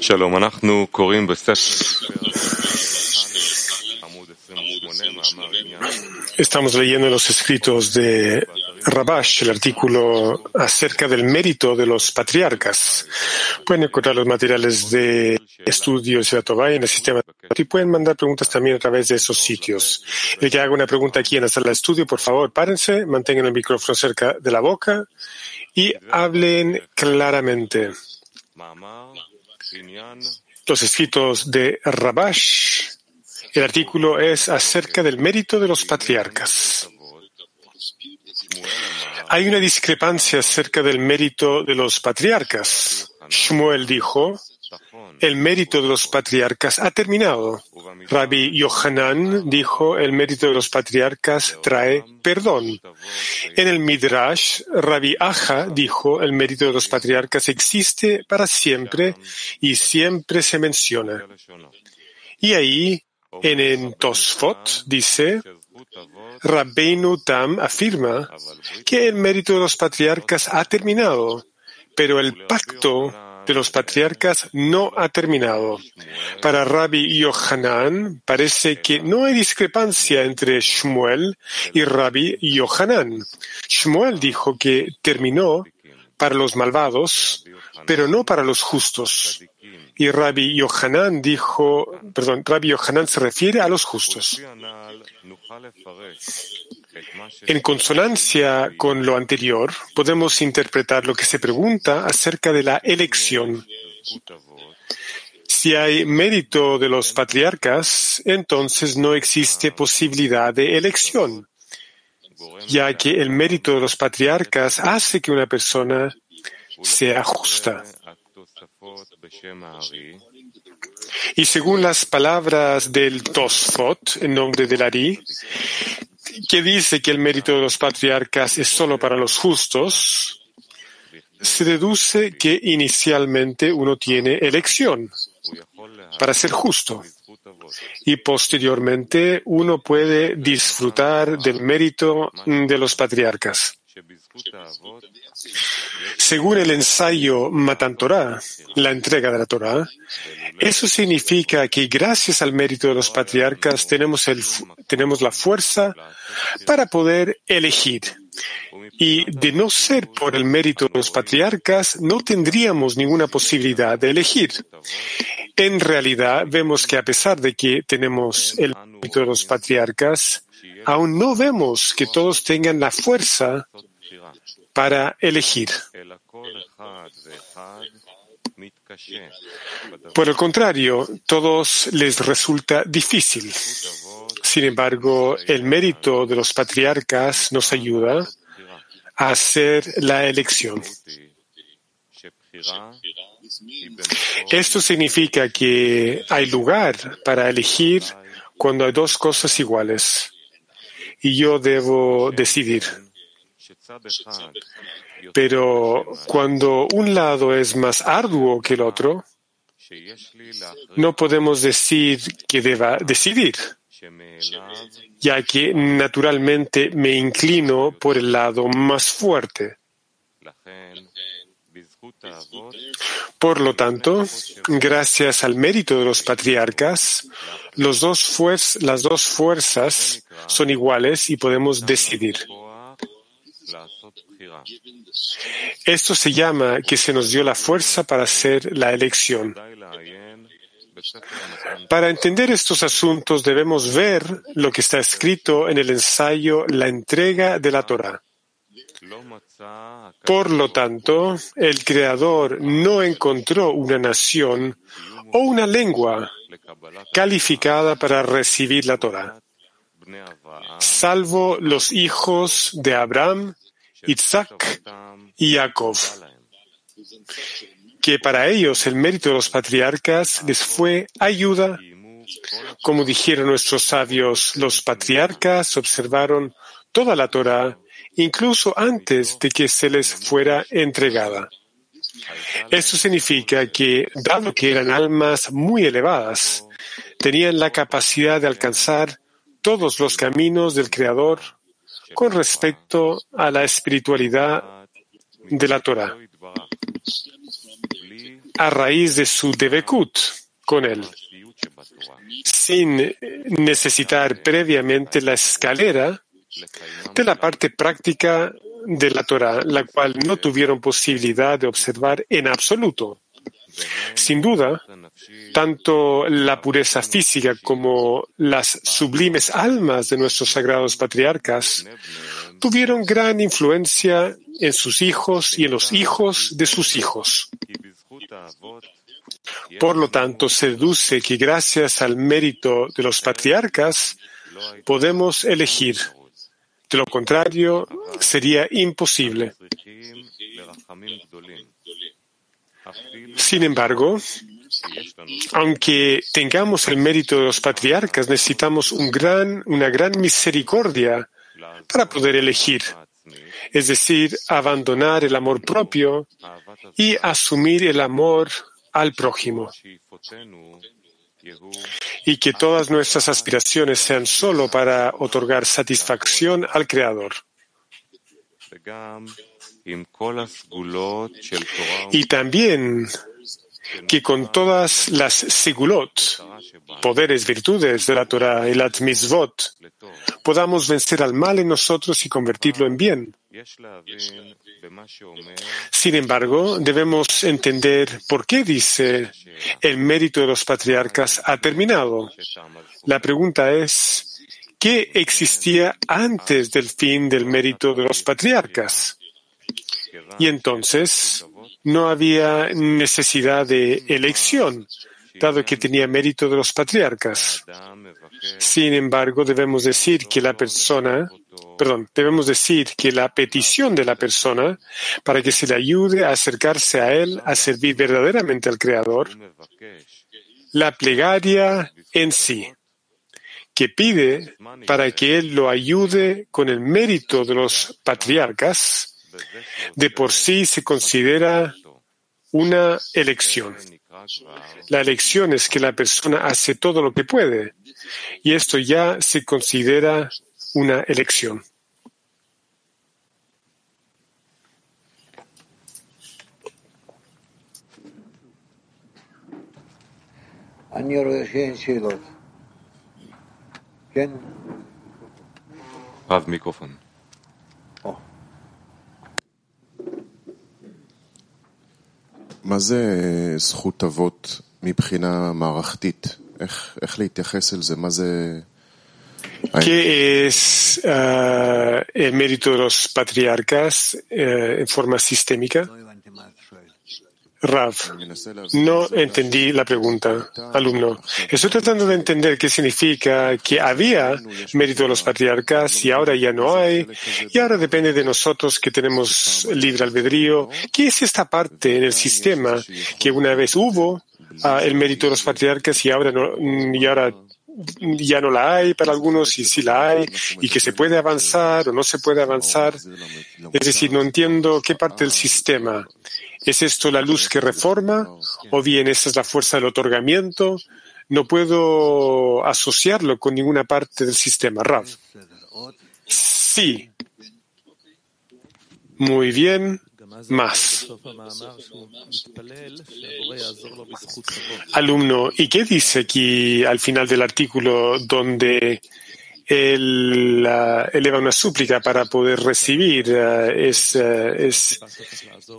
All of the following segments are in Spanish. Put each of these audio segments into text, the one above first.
Shalom, אנחנו קוראים בספר Estamos leyendo los escritos de Rabash, el artículo acerca del mérito de los patriarcas. Pueden encontrar los materiales de estudios de la Torah en el sistema y pueden mandar preguntas también a través de esos sitios. El que haga una pregunta aquí en la sala de estudio, por favor, párense, mantengan el micrófono cerca de la boca y hablen claramente. Los escritos de Rabash, el artículo es acerca del mérito de los patriarcas. Hay una discrepancia acerca del mérito de los patriarcas. Shmuel dijo, el mérito de los patriarcas ha terminado. Rabbi Yohanan dijo, el mérito de los patriarcas trae perdón. En el Midrash, Rabbi Aja dijo, el mérito de los patriarcas existe para siempre y siempre se menciona. Y ahí, en el Tosfot, dice, Rabbeinu Tam afirma que el mérito de los patriarcas ha terminado, pero el pacto de los patriarcas no ha terminado. Para Rabbi Yohanan parece que no hay discrepancia entre Shmuel y Rabbi Yohanan. Shmuel dijo que terminó para los malvados, pero no para los justos. Y Rabbi Yohanan dijo, perdón, Rabbi Yohanan se refiere a los justos. En consonancia con lo anterior, podemos interpretar lo que se pregunta acerca de la elección. Si hay mérito de los patriarcas, entonces no existe posibilidad de elección, ya que el mérito de los patriarcas hace que una persona sea justa. Y según las palabras del Tosfot, en nombre del Ari, que dice que el mérito de los patriarcas es solo para los justos, se deduce que inicialmente uno tiene elección para ser justo y posteriormente uno puede disfrutar del mérito de los patriarcas. Según el ensayo Matan Torah, la entrega de la Torah, eso significa que gracias al mérito de los patriarcas tenemos, la fuerza para poder elegir. Y de no ser por el mérito de los patriarcas, no tendríamos ninguna posibilidad de elegir. En realidad, vemos que a pesar de que tenemos el mérito de los patriarcas, aún no vemos que todos tengan la fuerza para elegir. Por el contrario, todos les resulta difícil. Sin embargo, el mérito de los patriarcas nos ayuda a hacer la elección. Esto significa que hay lugar para elegir cuando hay dos cosas iguales y yo debo decidir. Pero cuando un lado es más arduo que el otro, no podemos decir que deba decidir, ya que naturalmente me inclino por el lado más fuerte. Por lo tanto, gracias al mérito de los patriarcas, las dos fuerzas son iguales y podemos decidir. Esto se llama que se nos dio la fuerza para hacer la elección. Para entender estos asuntos debemos ver lo que está escrito en el ensayo La entrega de la Torah. Por lo tanto, el Creador no encontró una nación o una lengua calificada para recibir la Torah, salvo los hijos de Abraham, Isaac y Jacob, que para ellos el mérito de los patriarcas les fue ayuda. Como dijeron nuestros sabios, los patriarcas observaron toda la Torah, incluso antes de que se les fuera entregada. Esto significa que, dado que eran almas muy elevadas, tenían la capacidad de alcanzar todos los caminos del Creador con respecto a la espiritualidad de la Torah. a raíz de su devekut con él, sin necesitar previamente la escalera de la parte práctica de la Torah, la cual no tuvieron posibilidad de observar en absoluto. Sin duda, tanto la pureza física como las sublimes almas de nuestros sagrados patriarcas tuvieron gran influencia en sus hijos y en los hijos de sus hijos. Por lo tanto, se deduce que gracias al mérito de los patriarcas podemos elegir. De lo contrario, sería imposible. Sin embargo, aunque tengamos el mérito de los patriarcas, necesitamos una gran misericordia para poder elegir, es decir, abandonar el amor propio y asumir el amor al prójimo. Y que todas nuestras aspiraciones sean solo para otorgar satisfacción al Creador. Y también que con todas las sigulot, poderes, virtudes de la Torah y las mitzvot, podamos vencer al mal en nosotros y convertirlo en bien. Sin embargo, debemos entender por qué dice el mérito de los patriarcas ha terminado. La pregunta es, ¿qué existía antes del fin del mérito de los patriarcas? Y entonces no había necesidad de elección, dado que tenía mérito de los patriarcas. Sin embargo, debemos decir que la persona, perdón, debemos decir que la petición de la persona para que se le ayude a acercarse a Él, a servir verdaderamente al Creador, la plegaria en sí, que pide para que Él lo ayude con el mérito de los patriarcas, de por sí se considera una elección. La elección es que la persona hace todo lo que puede y esto ya se considera una elección. מה זה זכות אבות מבחינה מערכתית? איך, איך להתייחס אל זה? מה זה... ¿Qué es uh, el mérito de los patriarcas uh, en forma sistémica? Rav, no entendí la pregunta, alumno. Estoy tratando de entender qué significa que había mérito de los patriarcas y ahora ya no hay, y ahora depende de nosotros que tenemos libre albedrío. ¿Qué es esta parte en el sistema que una vez hubo ah, el mérito de los patriarcas y ahora y ahora ya no la hay para algunos y sí la hay y que se puede avanzar o no se puede avanzar. Es decir, no entiendo qué parte del sistema ¿Es esto la luz que reforma o bien esa es la fuerza del otorgamiento? No puedo asociarlo con ninguna parte del sistema Rav. Sí. Muy bien. Más. Alumno, ¿y qué dice aquí al final del artículo donde él eleva una súplica para poder recibir eh, ese,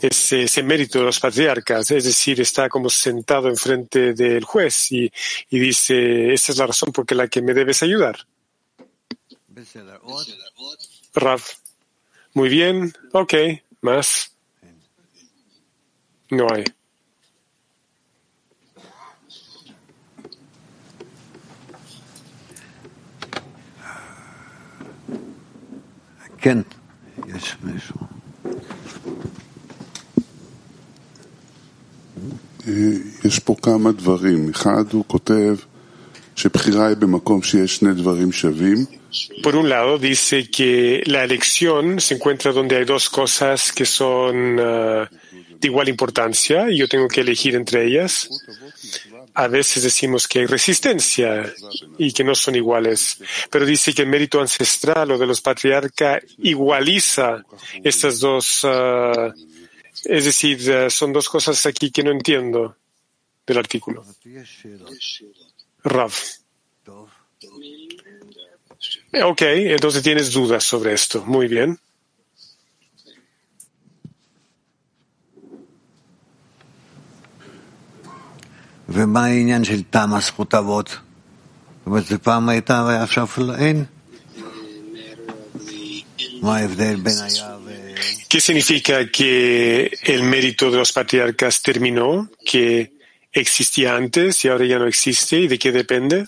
ese, mérito de los patriarcas, es decir, está como sentado enfrente del juez y, y dice, esa es la razón por la que me debes ayudar. Rav, muy bien, ok, más. No hay. יש מישהו. יש פה כמה דברים. אחד, הוא כותב שבחירה היא במקום שיש שני דברים שווים. Por un lado, dice que la elección se encuentra donde hay dos cosas que son uh, de igual importancia y yo tengo que elegir entre ellas. A veces decimos que hay resistencia y que no son iguales, pero dice que el mérito ancestral o de los patriarcas igualiza estas dos uh, Es decir, eh, son dos cosas aquí que no entiendo del artículo. Rav. Ok, entonces tienes dudas sobre esto. Muy bien. ¿Qué significa que el mérito de los patriarcas terminó, que existía antes y ahora ya no existe? ¿Y de qué depende?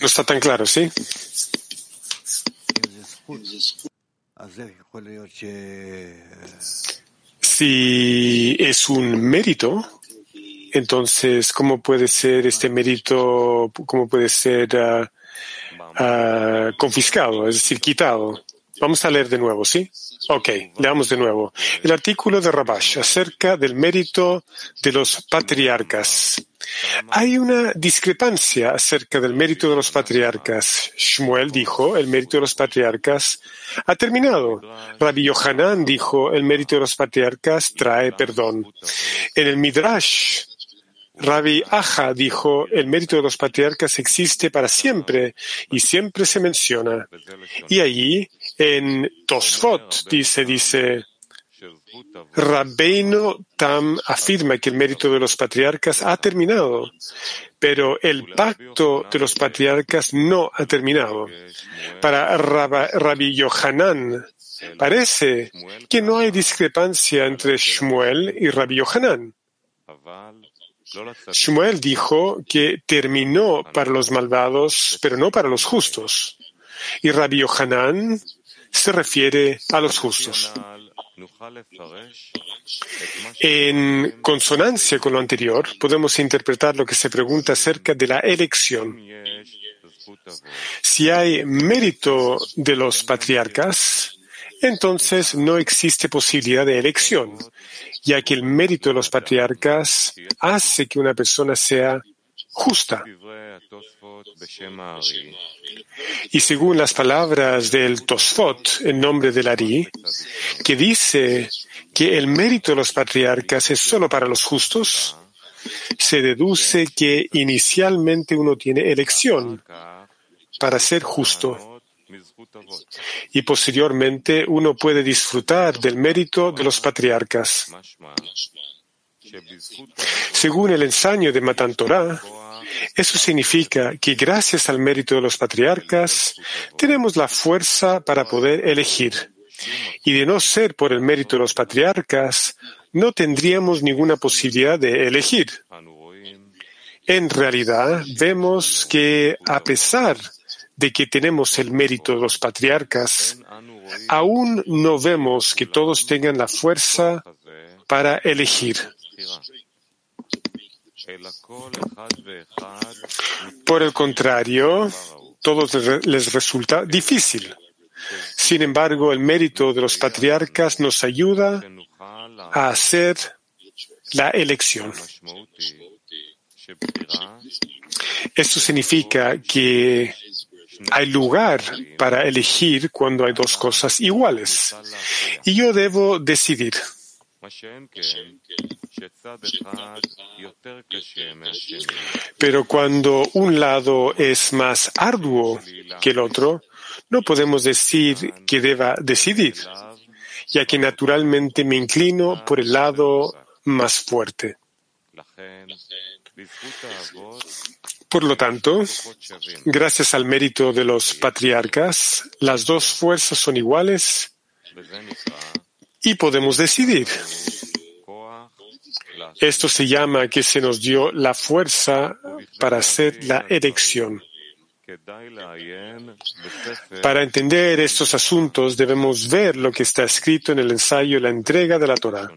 No está tan claro, ¿sí? Si es un mérito, entonces, ¿cómo puede ser este mérito, cómo puede ser ah, confiscado, es decir, quitado? Vamos a leer de nuevo, ¿sí? Ok, leamos de nuevo. El artículo de Rabash acerca del mérito de los patriarcas. Hay una discrepancia acerca del mérito de los patriarcas. Shmuel dijo, el mérito de los patriarcas ha terminado. Rabbi Yohanan dijo, el mérito de los patriarcas trae perdón. En el Midrash, Rabbi Aja dijo, el mérito de los patriarcas existe para siempre y siempre se menciona. Y allí, en Tosfot, dice, dice, Rabbeinu Tam afirma que el mérito de los patriarcas ha terminado, pero el pacto de los patriarcas no ha terminado. Para Rabbi Yohanan, parece que no hay discrepancia entre Shmuel y Rabbi Yohanan. Shmuel dijo que terminó para los malvados, pero no para los justos. Y Rabbi Yohanan se refiere a los justos. En consonancia con lo anterior, podemos interpretar lo que se pregunta acerca de la elección. Si hay mérito de los patriarcas, entonces no existe posibilidad de elección, ya que el mérito de los patriarcas hace que una persona sea justa. Y según las palabras del Tosfot, en nombre del Ari, que dice que el mérito de los patriarcas es solo para los justos, se deduce que inicialmente uno tiene elección para ser justo y posteriormente uno puede disfrutar del mérito de los patriarcas. Según el ensayo de Matan Torah, eso significa que gracias al mérito de los patriarcas tenemos la fuerza para poder elegir. Y de no ser por el mérito de los patriarcas, no tendríamos ninguna posibilidad de elegir. En realidad, vemos que a pesar de que tenemos el mérito de los patriarcas, aún no vemos que todos tengan la fuerza para elegir. Por el contrario, todos les resulta difícil. Sin embargo, el mérito de los patriarcas nos ayuda a hacer la elección. Esto significa que hay lugar para elegir cuando hay dos cosas iguales. Y yo debo decidir. Pero cuando un lado es más arduo que el otro, no podemos decir que deba decidir, ya que naturalmente me inclino por el lado más fuerte. Por lo tanto, gracias al mérito de los patriarcas, las dos fuerzas son iguales y podemos decidir. Esto se llama que se nos dio la fuerza para hacer la elección. Para entender estos asuntos debemos ver lo que está escrito en el ensayo La entrega de la Torah.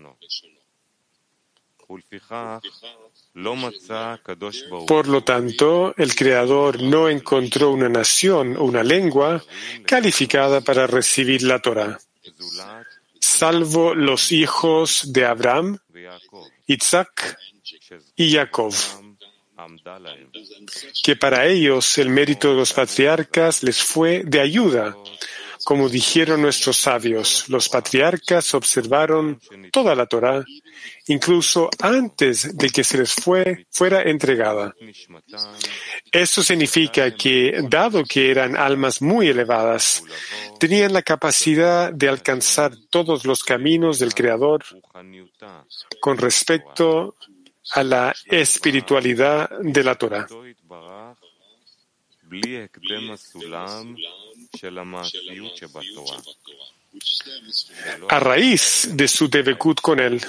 Por lo tanto, el Creador no encontró una nación o una lengua calificada para recibir la Torah, salvo los hijos de Abraham, Isaac y Jacob, que para ellos el mérito de los patriarcas les fue de ayuda. Como dijeron nuestros sabios, los patriarcas observaron toda la Torah, incluso antes de que se les fue, fuera entregada. Esto significa que, dado que eran almas muy elevadas, tenían la capacidad de alcanzar todos los caminos del Creador con respecto a la espiritualidad de la Torah. A raíz de su debekut con él,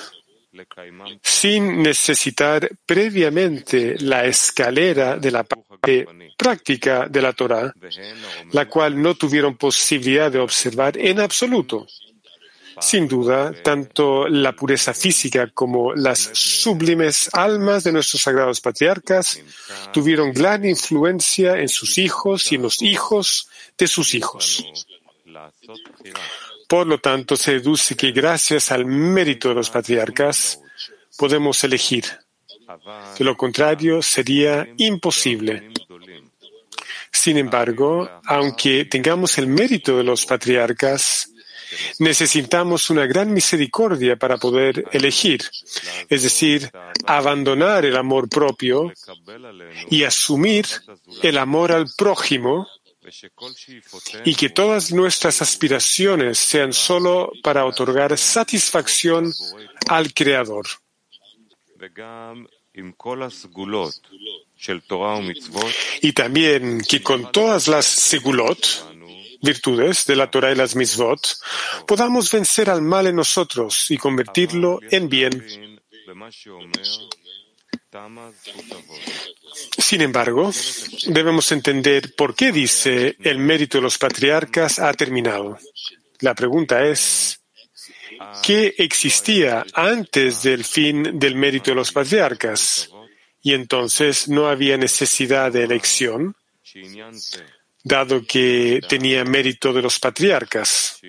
sin necesitar previamente la escalera de la parte práctica de la Torah, la cual no tuvieron posibilidad de observar en absoluto. Sin duda, tanto la pureza física como las sublimes almas de nuestros sagrados patriarcas tuvieron gran influencia en sus hijos y en los hijos de sus hijos. Por lo tanto, se deduce que gracias al mérito de los patriarcas podemos elegir. De lo contrario, sería imposible. Sin embargo, aunque tengamos el mérito de los patriarcas, necesitamos una gran misericordia para poder elegir, es decir, abandonar el amor propio y asumir el amor al prójimo y que todas nuestras aspiraciones sean solo para otorgar satisfacción al Creador. Y también que con todas las segulot, virtudes de la Torah y las mitzvot, podamos vencer al mal en nosotros y convertirlo en bien. Sin embargo, debemos entender por qué dice el mérito de los patriarcas ha terminado. La pregunta es, ¿qué existía antes del fin del mérito de los patriarcas? Y entonces no había necesidad de elección, dado que tenía mérito de los patriarcas.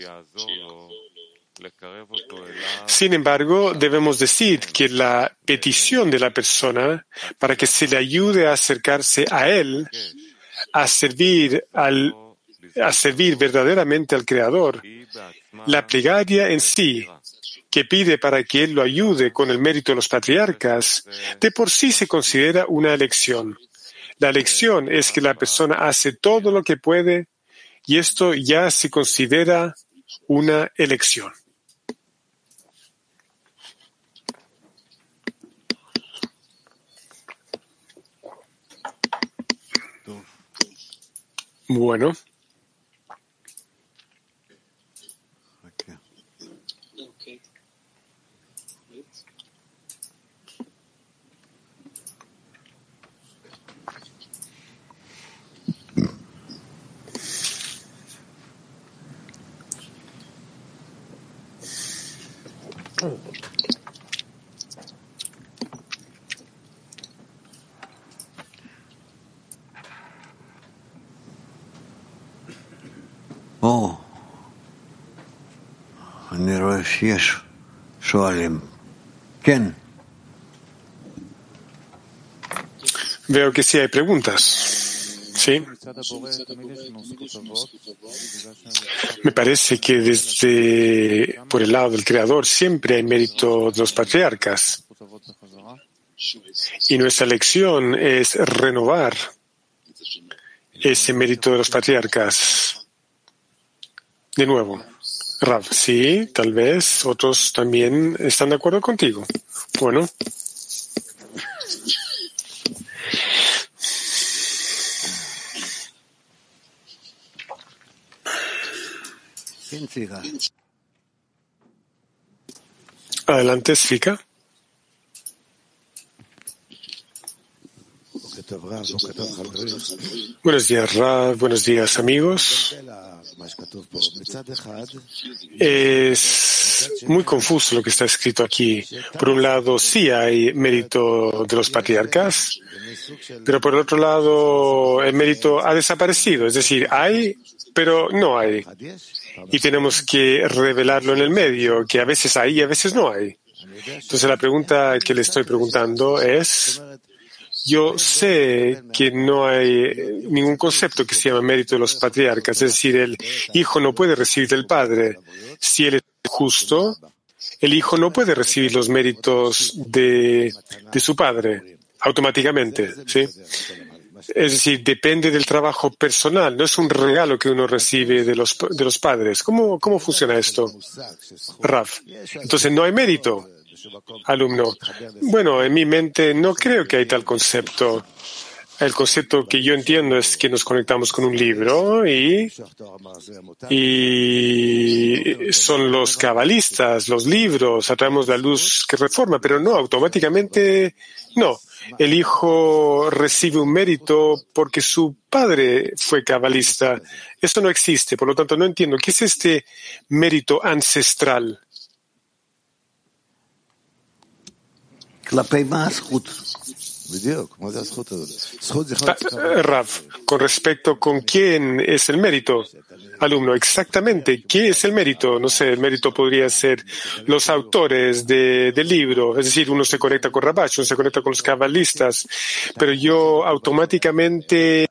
Sin embargo, debemos decir que la petición de la persona para que se le ayude a acercarse a Él, a servir, verdaderamente al Creador, la plegaria en sí, que pide para que Él lo ayude con el mérito de los patriarcas, de por sí se considera una elección. La elección es que la persona hace todo lo que puede y esto ya se considera una elección. Bueno. Veo que sí hay preguntas. Sí. Me parece que desde por el lado del Creador siempre hay mérito de los patriarcas. Y nuestra lección es renovar ese mérito de los patriarcas. De nuevo, Rav, sí, tal vez otros también están de acuerdo contigo. Bueno. Adelante, Svika. Buenos días, Rav. Buenos días, amigos. Es muy confuso lo que está escrito aquí. Por un lado, sí hay mérito de los patriarcas, pero por el otro lado, el mérito ha desaparecido. Es decir, hay, pero no hay. Y tenemos que revelarlo en el medio, que a veces hay y a veces no hay. Entonces la pregunta que le estoy preguntando es, Yo sé que no hay ningún concepto que se llama mérito de los patriarcas, es decir, el hijo no puede recibir del padre. Si él es justo, el hijo no puede recibir los méritos de, de su padre automáticamente, ¿sí? Es decir, depende del trabajo personal, no es un regalo que uno recibe de los, de los padres. ¿Cómo, ¿Cómo funciona esto? Raf. Entonces no hay mérito, alumno. Bueno, en mi mente no creo que hay tal concepto. El concepto que yo entiendo es que nos conectamos con un libro y, son los cabalistas, los libros, atraemos la luz que reforma, pero no, automáticamente no el hijo recibe un mérito porque su padre fue cabalista. Esto no existe, por lo tanto no entiendo. ¿Qué es este mérito ancestral? Rav, con respecto con quién es el mérito, alumno, exactamente, ¿qué es el mérito? No sé, el mérito podría ser los autores de, del libro, es decir, uno se conecta con Rabash, uno se conecta con los cabalistas, pero yo automáticamente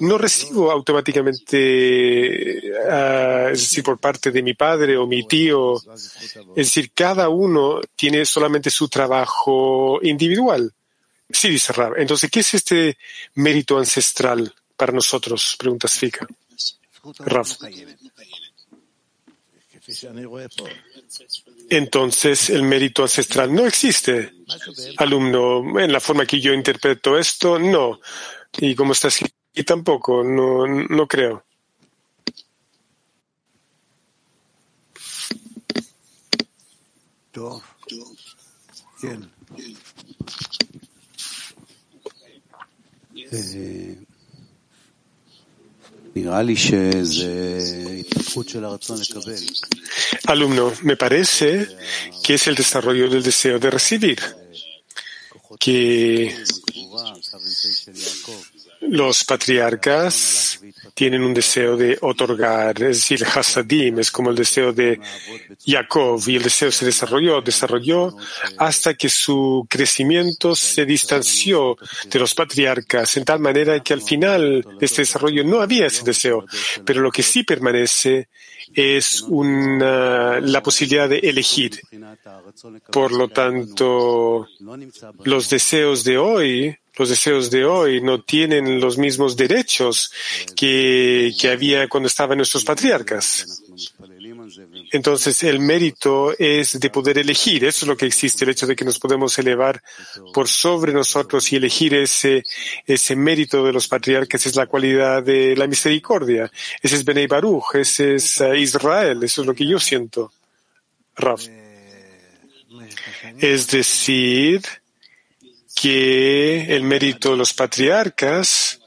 no recibo automáticamente, uh, es decir, por parte de mi padre o mi tío. Es decir, cada uno tiene solamente su trabajo individual. Sí, dice Rab. Entonces, ¿qué es este mérito ancestral para nosotros? Pregunta Sfika. Rab. Entonces, el mérito ancestral no existe. Alumno, en la forma que yo interpreto esto, no. Y como está escrito y tampoco, no, no creo. Alumno, me parece que es el desarrollo del deseo de recibir, que los patriarcas tienen un deseo de otorgar, es decir, Hasadim es como el deseo de Jacob y el deseo se desarrolló, desarrolló hasta que su crecimiento se distanció de los patriarcas en tal manera que al final de este desarrollo no había ese deseo, pero lo que sí permanece es una, la posibilidad de elegir. Por lo tanto, los deseos de hoy los deseos de hoy no tienen los mismos derechos que, que había cuando estaban nuestros patriarcas. Entonces, el mérito es de poder elegir. Eso es lo que existe, el hecho de que nos podemos elevar por sobre nosotros y elegir ese, ese mérito de los patriarcas es la cualidad de la misericordia. Ese es Benei Baruch, ese es uh, Israel. Eso es lo que yo siento. Raf. Es decir, que el mérito de los patriarcas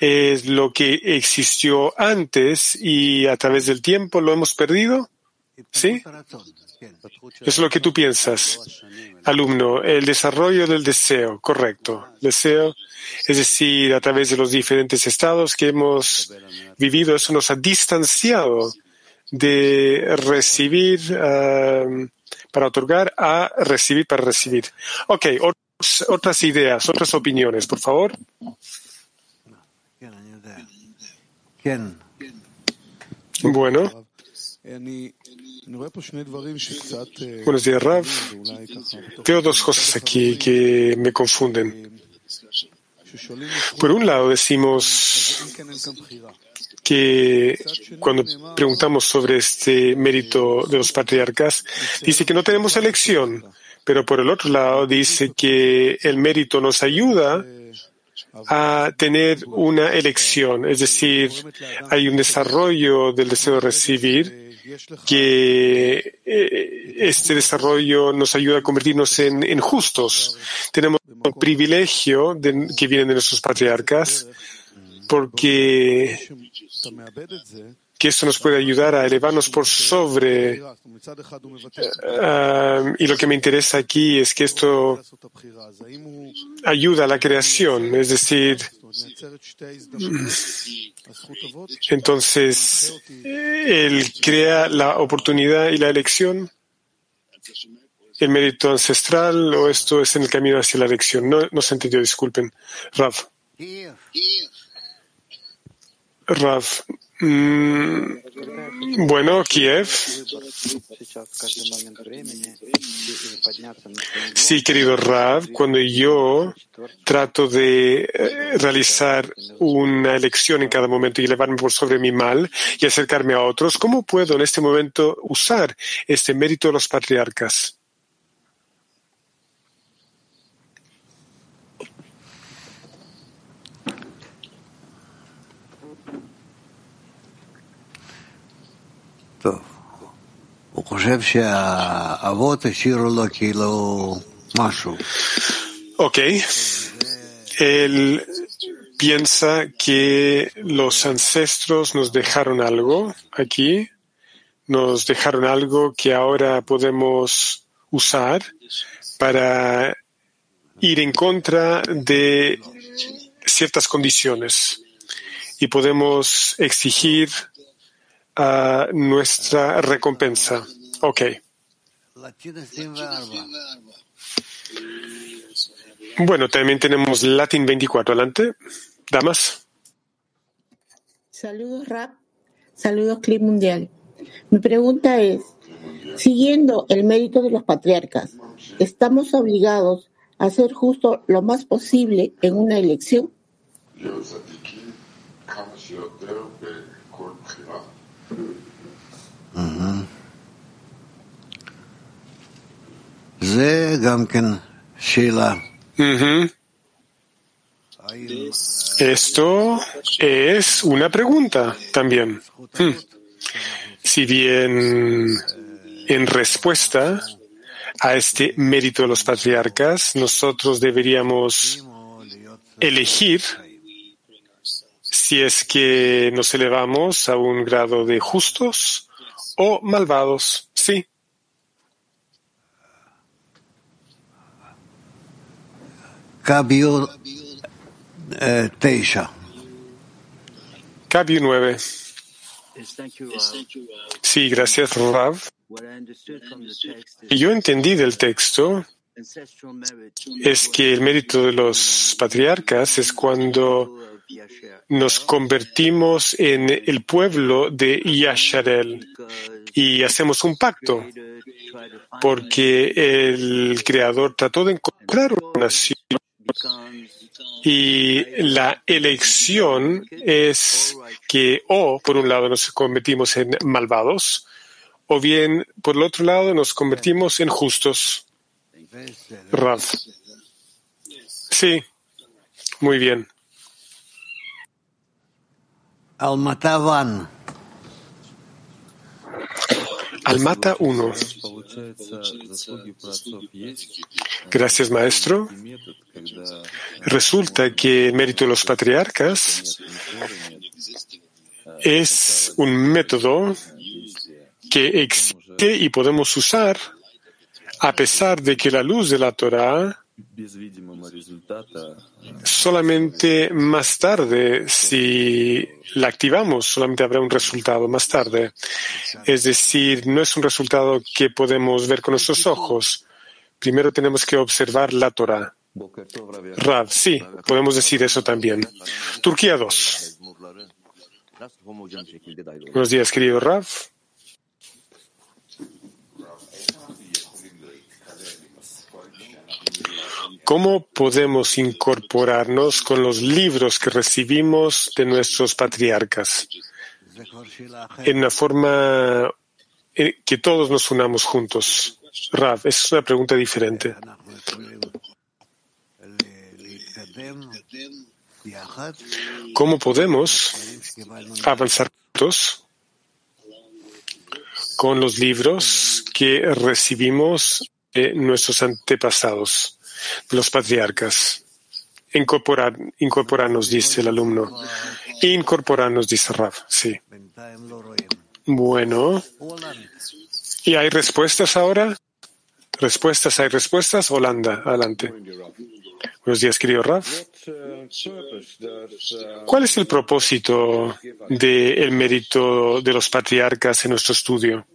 es lo que existió antes y a través del tiempo lo hemos perdido? ¿Sí? Es lo que tú piensas. Alumno, el desarrollo del deseo, correcto. Deseo, es decir, a través de los diferentes estados que hemos vivido, eso nos ha distanciado de recibir um, para otorgar a recibir para recibir. Ok, otras ideas, otras opiniones, por favor. Bueno. Buenos días, Rav. Veo dos cosas aquí que me confunden. Por un lado, decimos que cuando preguntamos sobre este mérito de los patriarcas, dice que no tenemos elección. Pero por el otro lado dice que el mérito nos ayuda a tener una elección, es decir, hay un desarrollo del deseo de recibir que eh, este desarrollo nos ayuda a convertirnos en, justos. Tenemos un privilegio que viene de nuestros patriarcas porque que esto nos puede ayudar a elevarnos por sobre. Uh, y lo que me interesa aquí es que esto ayuda a la creación, es decir, entonces, él crea la oportunidad y la elección. el mérito ancestral o esto es en el camino hacia la elección? No, no se entendió, disculpen. Rav. Rav. Mm, bueno, Kiev. Sí, querido Rav, cuando yo trato de eh, realizar una elección en cada momento y elevarme por sobre mi mal y acercarme a otros, ¿cómo puedo en este momento usar este mérito de los patriarcas? Ok. Él piensa que los ancestros nos dejaron algo aquí, nos dejaron algo que ahora podemos usar para ir en contra de ciertas condiciones y podemos exigir a nuestra recompensa. Ok. Bueno, también tenemos Latin 24. Adelante. Damas. Saludos, Rap. Saludos, Clip Mundial. Mi pregunta es, siguiendo el mérito de los patriarcas, ¿estamos obligados a hacer justo lo más posible en una elección? Esto es una pregunta también. Hmm. Si bien en respuesta a este mérito de los patriarcas, nosotros deberíamos elegir si es que nos elevamos a un grado de justos o malvados. Sí. Cabio eh, Teisha. Cabio 9. Sí, gracias, Rav. Yo entendí del texto es que el mérito de los patriarcas es cuando nos convertimos en el pueblo de Yasharel y hacemos un pacto, porque el Creador trató de encontrar una nación y la elección es que o por un lado nos convertimos en malvados o bien por el otro lado nos convertimos en justos. Rav. Sí, muy bien. Almata 1. Gracias, maestro. Resulta que el mérito de los patriarcas es un método que existe y podemos usar a pesar de que la luz de la Torah solamente más tarde, si la activamos, solamente habrá un resultado más tarde. Es decir, no es un resultado que podemos ver con nuestros ojos. Primero tenemos que observar la Torah. Rav, sí, podemos decir eso también. Turquía 2. Buenos días, querido Rav. ¿Cómo podemos incorporarnos con los libros que recibimos de nuestros patriarcas en una forma que todos nos unamos juntos? Rav, esa es una pregunta diferente. ¿Cómo podemos avanzar juntos con los libros que recibimos de nuestros antepasados? Los patriarcas. Incorporar, incorporarnos, dice el alumno. Incorporarnos, dice Rav. Sí. Bueno. ¿Y hay respuestas ahora? ¿Respuestas? ¿Hay respuestas? Holanda, adelante. Buenos días, querido Rav. ¿Cuál es el propósito del mérito de los patriarcas en nuestro estudio?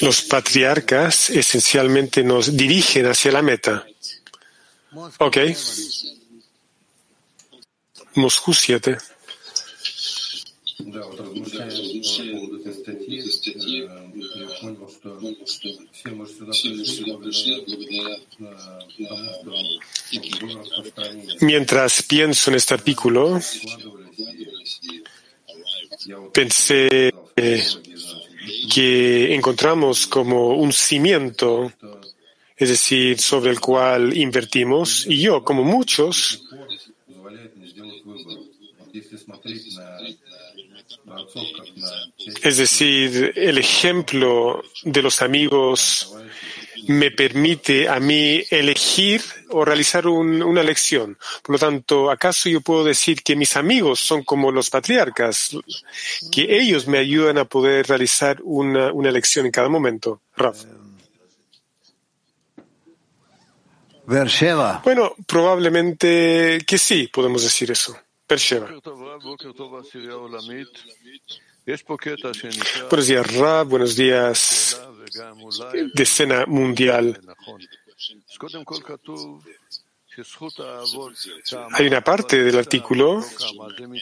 Los patriarcas esencialmente nos dirigen hacia la meta. Ok. Moscú 7. Mientras pienso en este artículo, pensé eh, que encontramos como un cimiento, es decir, sobre el cual invertimos, y yo, como muchos, es decir, el ejemplo de los amigos me permite a mí elegir o realizar una elección. Por lo tanto, ¿acaso yo puedo decir que mis amigos son como los patriarcas, que ellos me ayudan a poder realizar una, una elección en cada momento? Raf. Bueno, probablemente que sí, podemos decir eso. Buenos días, Rab. Buenos días, Decena Mundial. Hay una parte del artículo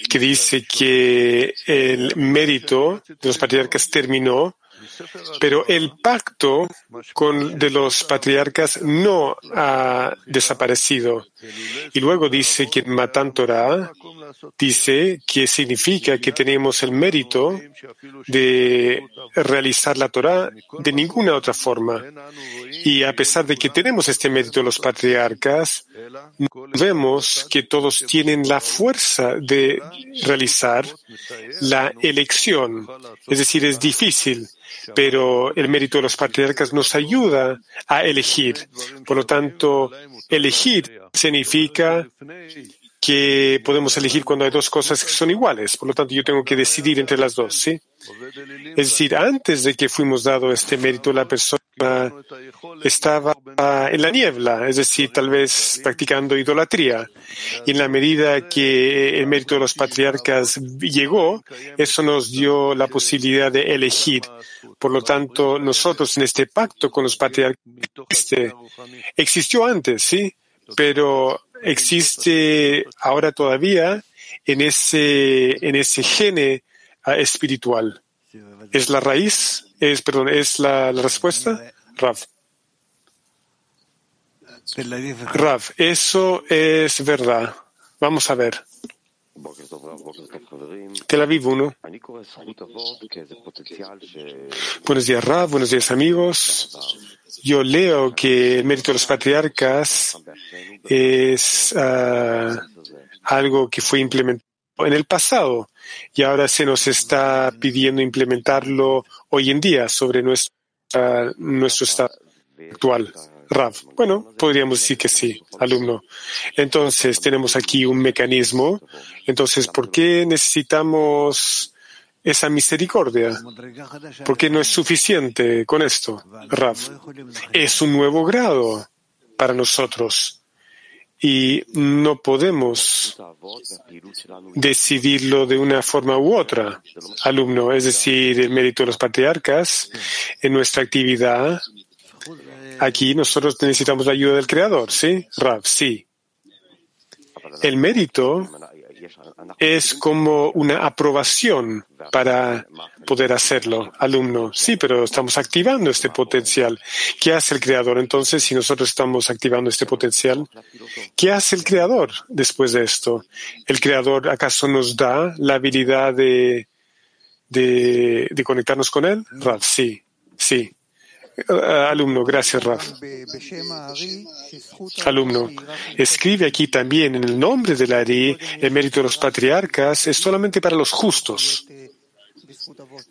que dice que el mérito de los patriarcas terminó pero el pacto de los patriarcas no ha desaparecido. Y luego dice que Matan Torah dice que significa que tenemos el mérito de realizar la Torah de ninguna otra forma. Y a pesar de que tenemos este mérito los patriarcas, vemos que todos tienen la fuerza de realizar la elección. Es decir, es difícil, pero el mérito de los patriarcas nos ayuda a elegir. Por lo tanto, elegir significa que podemos elegir cuando hay dos cosas que son iguales. Por lo tanto, yo tengo que decidir entre las dos, ¿sí? Es decir, antes de que fuimos dado este mérito, la persona estaba en la niebla, es decir, tal vez practicando idolatría. Y en la medida que el mérito de los patriarcas llegó, eso nos dio la posibilidad de elegir. Por lo tanto, nosotros en este pacto con los patriarcas, este, existió antes, sí, pero existe ahora todavía en ese, en ese gene Ah, espiritual. ¿Es la raíz? Es, perdón, ¿es la, respuesta? Rav. Rav, eso es verdad. Vamos a ver. Tel Aviv 1. Buenos días, Rav. Buenos días, amigos. Yo leo que el mérito de los patriarcas es uh, algo que fue implementado en el pasado y ahora se nos está pidiendo implementarlo hoy en día sobre nuestro estado actual. Rav. Bueno, podríamos decir que sí, alumno. Entonces, tenemos aquí un mecanismo. Entonces, ¿por qué necesitamos esa misericordia? ¿Por qué no es suficiente con esto, Rav? Es un nuevo grado para nosotros y no podemos decidirlo de una forma u otra, alumno, es decir, el mérito de los patriarcas en nuestra actividad. Aquí nosotros necesitamos la ayuda del Creador, ¿sí? Rab, sí. El mérito es como una aprobación para poder hacerlo, alumno. Sí, pero estamos activando este potencial. ¿Qué hace el creador entonces si nosotros estamos activando este potencial? ¿Qué hace el creador después de esto? ¿El creador acaso nos da la habilidad de, de, conectarnos con él? Sí, sí. Eh, alumno, gracias, Rav. Alumno, escribe aquí también en el nombre del Ari, el mérito de los patriarcas es solamente para los justos.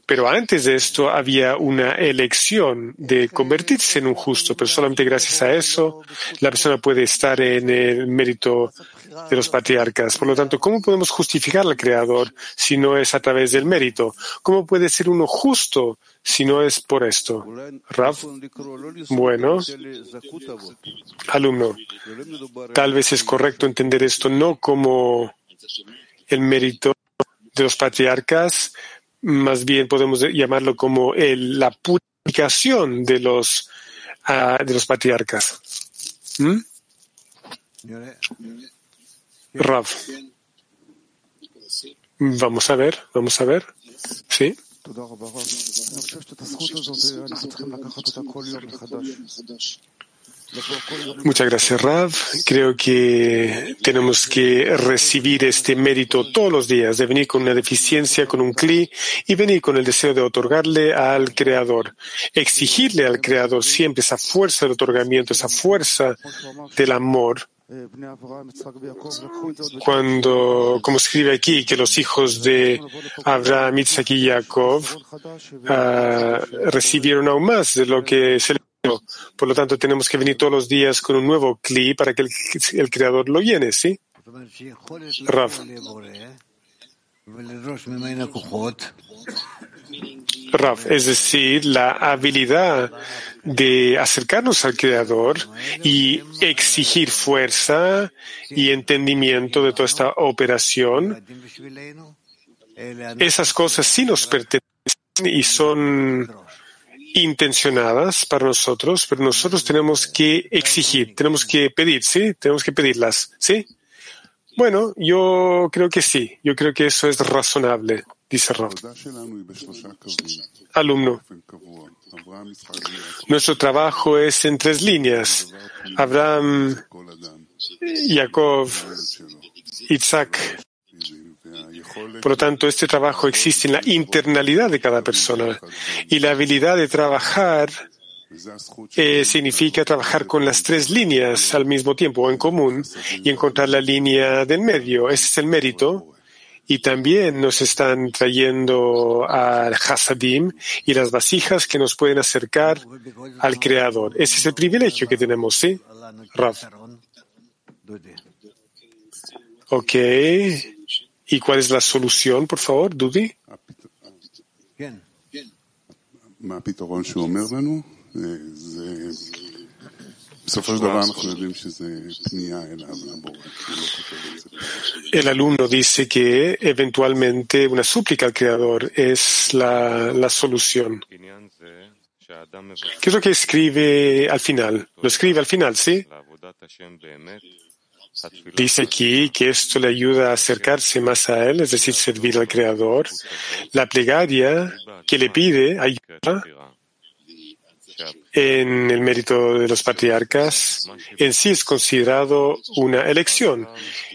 Pero antes de esto había una elección de convertirse en un justo, pero solamente gracias a eso la persona puede estar en el mérito de los patriarcas. Por lo tanto, ¿cómo podemos justificar al Creador si no es a través del mérito? ¿Cómo puede ser uno justo si no es por esto? Rav, bueno, alumno, tal vez es correcto entender esto no como el mérito de los patriarcas, más bien podemos llamarlo como el- la purificación de los, ah, de los patriarcas. ¿Mm? Rav. Vamos a ver, vamos a ver. Sí. Muchas gracias, Rav. Creo que tenemos que recibir este mérito todos los días, de venir con una deficiencia, con un cli, y venir con el deseo de otorgarle al Creador, exigirle al Creador siempre esa fuerza del otorgamiento, esa fuerza del amor. Cuando, como escribe aquí, que los hijos de Abraham, Isaac y Jacob uh, recibieron aún más de lo que se les por lo tanto, tenemos que venir todos los días con un nuevo cli para que el, el creador lo llene, ¿sí? Raf. Raf, es decir, la habilidad de acercarnos al Creador y exigir fuerza y entendimiento de toda esta operación, esas cosas sí nos pertenecen y son intencionadas para nosotros, pero nosotros tenemos que exigir, tenemos que pedir, ¿sí? Tenemos que pedirlas, ¿sí? Bueno, yo creo que sí, yo creo que eso es razonable, dice Raúl. Alumno, nuestro trabajo es en tres líneas. Abraham, Jacob, Isaac por lo tanto, este trabajo existe en la internalidad de cada persona y la habilidad de trabajar eh, significa trabajar con las tres líneas al mismo tiempo en común y encontrar la línea del medio. Ese es el mérito. Y también nos están trayendo al Hasadim y las vasijas que nos pueden acercar al Creador. Ese es el privilegio que tenemos, ¿sí? Rav. Ok. ¿Y cuál es la solución, por favor, Dudi? El alumno dice que eventualmente una súplica al Creador es la, la solución. ¿Qué es lo que escribe al final? Lo escribe al final, ¿sí? Dice aquí que esto le ayuda a acercarse más a Él, es decir, servir al Creador. La plegaria que le pide ayuda en el mérito de los patriarcas en sí es considerado una elección.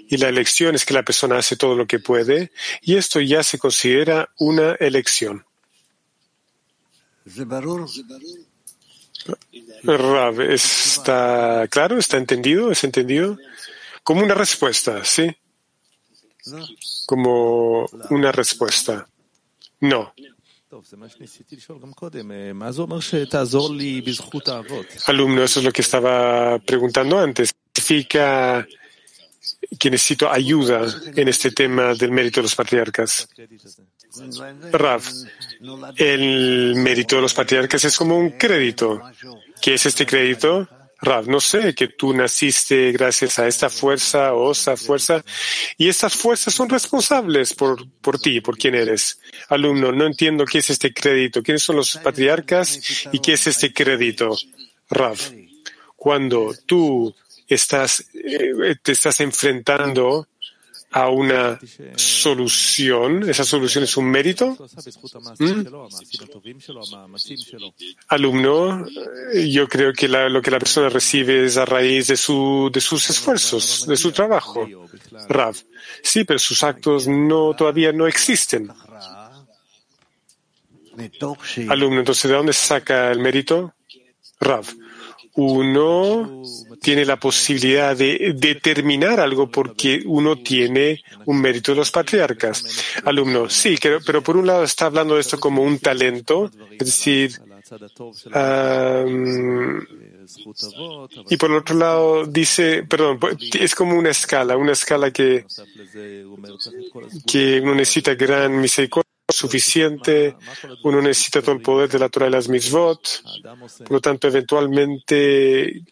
Y la elección es que la persona hace todo lo que puede y esto ya se considera una elección. ¿está claro? ¿Está entendido? ¿Es entendido? como una respuesta, ¿sí? Como una respuesta. No. Alumno, eso es lo que estaba preguntando antes. ¿Qué Significa que necesito ayuda en este tema del mérito de los patriarcas. Rav, el mérito de los patriarcas es como un crédito. ¿Qué es este crédito? Rav, no sé, que tú naciste gracias a esta fuerza o esa fuerza, y estas fuerzas son responsables por, por ti, por quién eres. Alumno, no entiendo qué es este crédito, quiénes son los patriarcas y qué es este crédito. Rav, cuando tú estás, eh, te estás enfrentando a una solución, esa solución es un mérito. ¿Mm? Alumno, yo creo que lo que la persona recibe es a raíz de, su, de sus esfuerzos, de su trabajo. Rav. Sí, pero sus actos no, todavía no existen. Alumno, entonces, ¿de dónde se saca el mérito? Rav uno tiene la posibilidad de determinar algo porque uno tiene un mérito de los patriarcas. Alumno, sí, pero, por un lado está hablando de esto como un talento, es decir, y por el otro lado dice, perdón, es como una escala, una escala que, que uno necesita gran misericordia suficiente, uno necesita todo el poder de la Torah y las mitzvot, por lo tanto, eventualmente,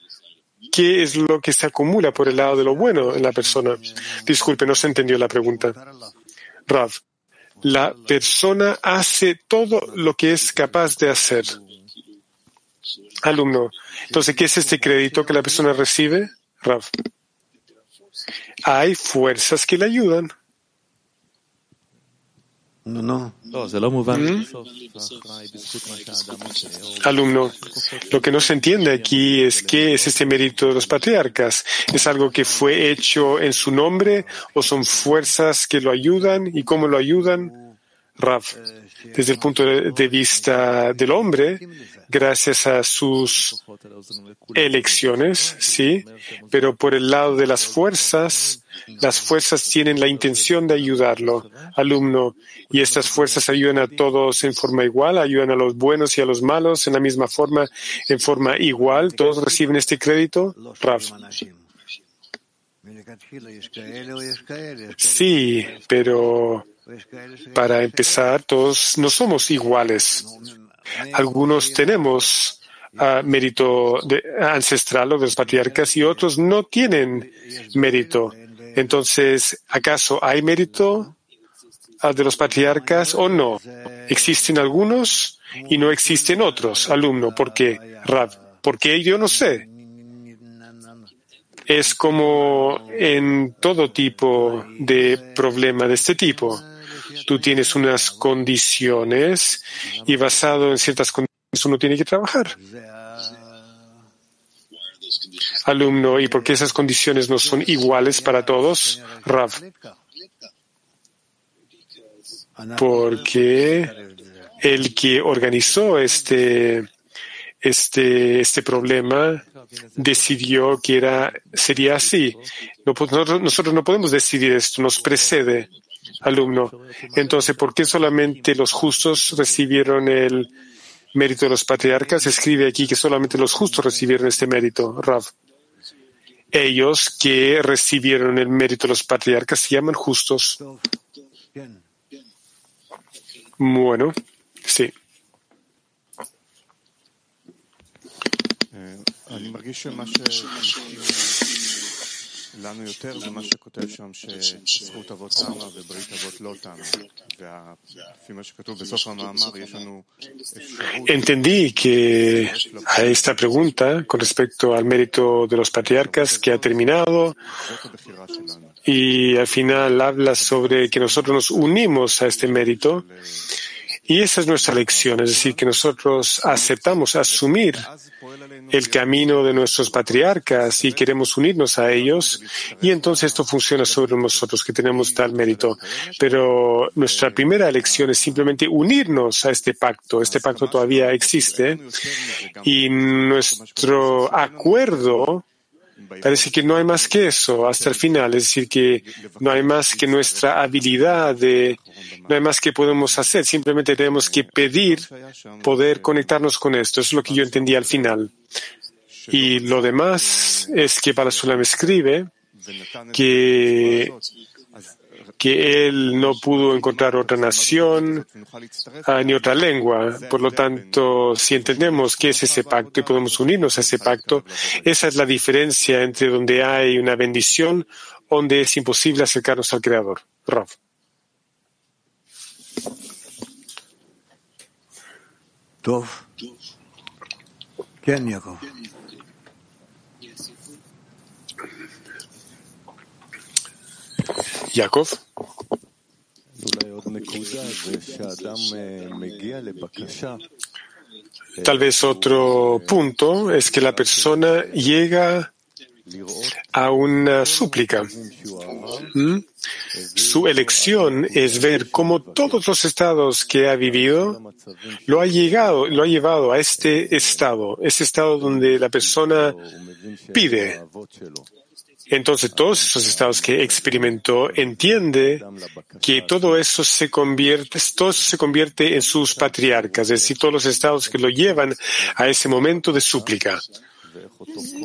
¿qué es lo que se acumula por el lado de lo bueno en la persona? Disculpe, no se entendió la pregunta. Rav, la persona hace todo lo que es capaz de hacer. Alumno, entonces, ¿qué es este crédito que la persona recibe? Rav. Hay fuerzas que le ayudan. No, no. ¿Mm? Alumno, lo que no se entiende aquí es qué es este mérito de los patriarcas. ¿Es algo que fue hecho en su nombre o son fuerzas que lo ayudan y cómo lo ayudan? Rav, desde el punto de vista del hombre, gracias a sus elecciones, sí, pero por el lado de las fuerzas, las fuerzas tienen la intención de ayudarlo, alumno, y estas fuerzas ayudan a todos en forma igual, ayudan a los buenos y a los malos en la misma forma, en forma igual, todos reciben este crédito, Rav. Sí, pero para empezar, todos no somos iguales. Algunos tenemos uh, mérito ancestral o de los patriarcas y otros no tienen mérito. Entonces, ¿acaso hay mérito uh, de los patriarcas o no? Existen algunos y no existen otros. Alumno, ¿por qué? Rab, porque yo no sé. Es como en todo tipo de problema de este tipo tú tienes unas condiciones y basado en ciertas condiciones uno tiene que trabajar. Alumno, ¿y por qué esas condiciones no son iguales para todos? Rav. Porque el que organizó este, este, este problema decidió que era, sería así. nosotros, nosotros no podemos decidir esto, nos precede alumno. Entonces, ¿por qué solamente los justos recibieron el mérito de los patriarcas? Escribe aquí que solamente los justos recibieron este mérito, Rav. Ellos que recibieron el mérito de los patriarcas se llaman justos. Bueno, sí. לנו יותר זה מה שכותב שם שזכות אבות תמה וברית אבות לא תמה. ולפי מה שכתוב בסוף המאמר יש לנו אפשרות... Entendí que a esta pregunta con respecto al mérito de los patriarcas que ha terminado y al final habla sobre que nosotros nos unimos a este mérito y esa es nuestra lección, es decir, que nosotros aceptamos asumir el camino de nuestros patriarcas y queremos unirnos a ellos y entonces esto funciona sobre nosotros que tenemos tal mérito. Pero nuestra primera elección es simplemente unirnos a este pacto. Este pacto todavía existe y nuestro acuerdo Parece que no hay más que eso hasta el final, es decir, que no hay más que nuestra habilidad de, no hay más que podemos hacer, simplemente tenemos que pedir poder conectarnos con esto. Eso es lo que yo entendí al final. Y lo demás es que Balasulam escribe que que él no pudo encontrar otra nación ah, ni otra lengua. Por lo tanto, si entendemos qué es ese pacto y podemos unirnos a ese pacto, esa es la diferencia entre donde hay una bendición, donde es imposible acercarnos al Creador. Rav. Tal vez otro punto es que la persona llega a una súplica. ¿Mm? Su elección es ver cómo todos los estados que ha vivido lo ha llegado, lo ha llevado a este estado, ese estado donde la persona pide. Entonces, todos esos estados que experimentó entiende que todo eso se convierte, todo eso se convierte en sus patriarcas, es decir, todos los estados que lo llevan a ese momento de súplica.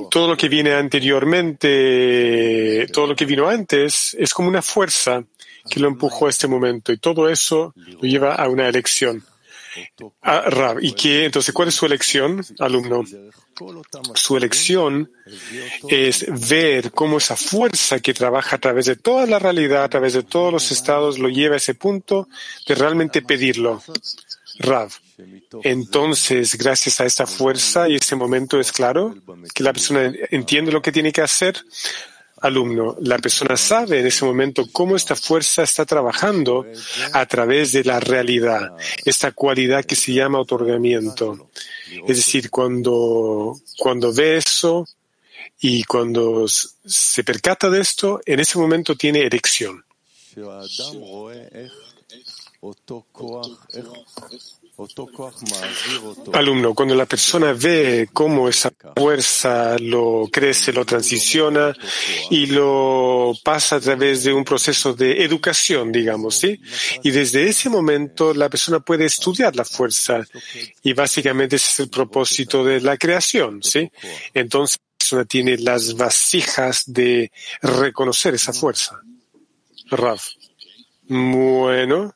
Todo lo que viene anteriormente, todo lo que vino antes, es como una fuerza que lo empujó a este momento y todo eso lo lleva a una elección. Ah, Rab, ¿y qué? Entonces, ¿cuál es su elección, alumno? Su elección es ver cómo esa fuerza que trabaja a través de toda la realidad, a través de todos los estados, lo lleva a ese punto de realmente pedirlo. Rav. Entonces, gracias a esta fuerza y ese momento es claro que la persona entiende lo que tiene que hacer. Alumno, la persona sabe en ese momento cómo esta fuerza está trabajando a través de la realidad, esta cualidad que se llama otorgamiento. Es decir, cuando, cuando ve eso y cuando se percata de esto, en ese momento tiene erección. Alumno, cuando la persona ve cómo esa fuerza lo crece, lo transiciona y lo pasa a través de un proceso de educación, digamos, ¿sí? Y desde ese momento la persona puede estudiar la fuerza y básicamente ese es el propósito de la creación, ¿sí? Entonces la persona tiene las vasijas de reconocer esa fuerza. Raf. Bueno.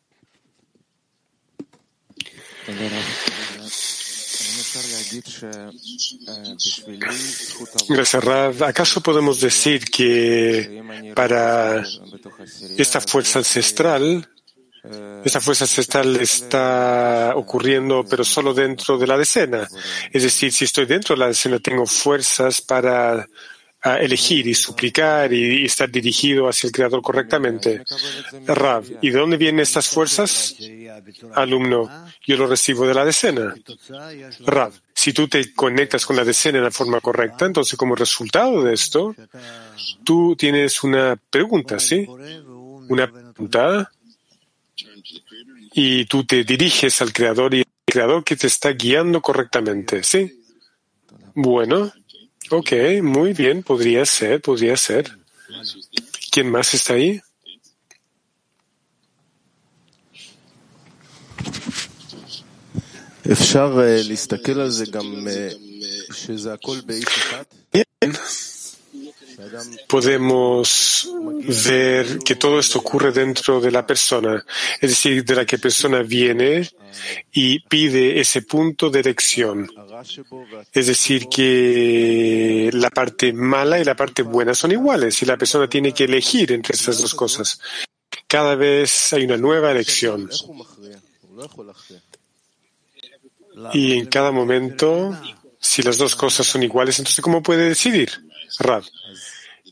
Gracias, Rav. ¿Acaso podemos decir que para esta fuerza ancestral, esta fuerza ancestral está ocurriendo, pero solo dentro de la decena? Es decir, si estoy dentro de la decena, tengo fuerzas para a elegir y suplicar y, estar dirigido hacia el Creador correctamente. Rav, ¿y de dónde vienen estas fuerzas? Alumno, yo lo recibo de la decena. Rav, si tú te conectas con la decena de la forma correcta, entonces como resultado de esto, tú tienes una pregunta, ¿sí? Una pregunta y tú te diriges al Creador y el Creador que te está guiando correctamente, ¿sí? Bueno, Ok, muy bien, podría ser, podría ser. ¿Quién más está ahí? Bien. Podemos ver que todo esto ocurre dentro de la persona, es decir, de la que persona viene y pide ese punto de elección. Es decir, que la parte mala y la parte buena son iguales y la persona tiene que elegir entre esas dos cosas. Cada vez hay una nueva elección. Y en cada momento, si las dos cosas son iguales, entonces ¿cómo puede decidir? Rab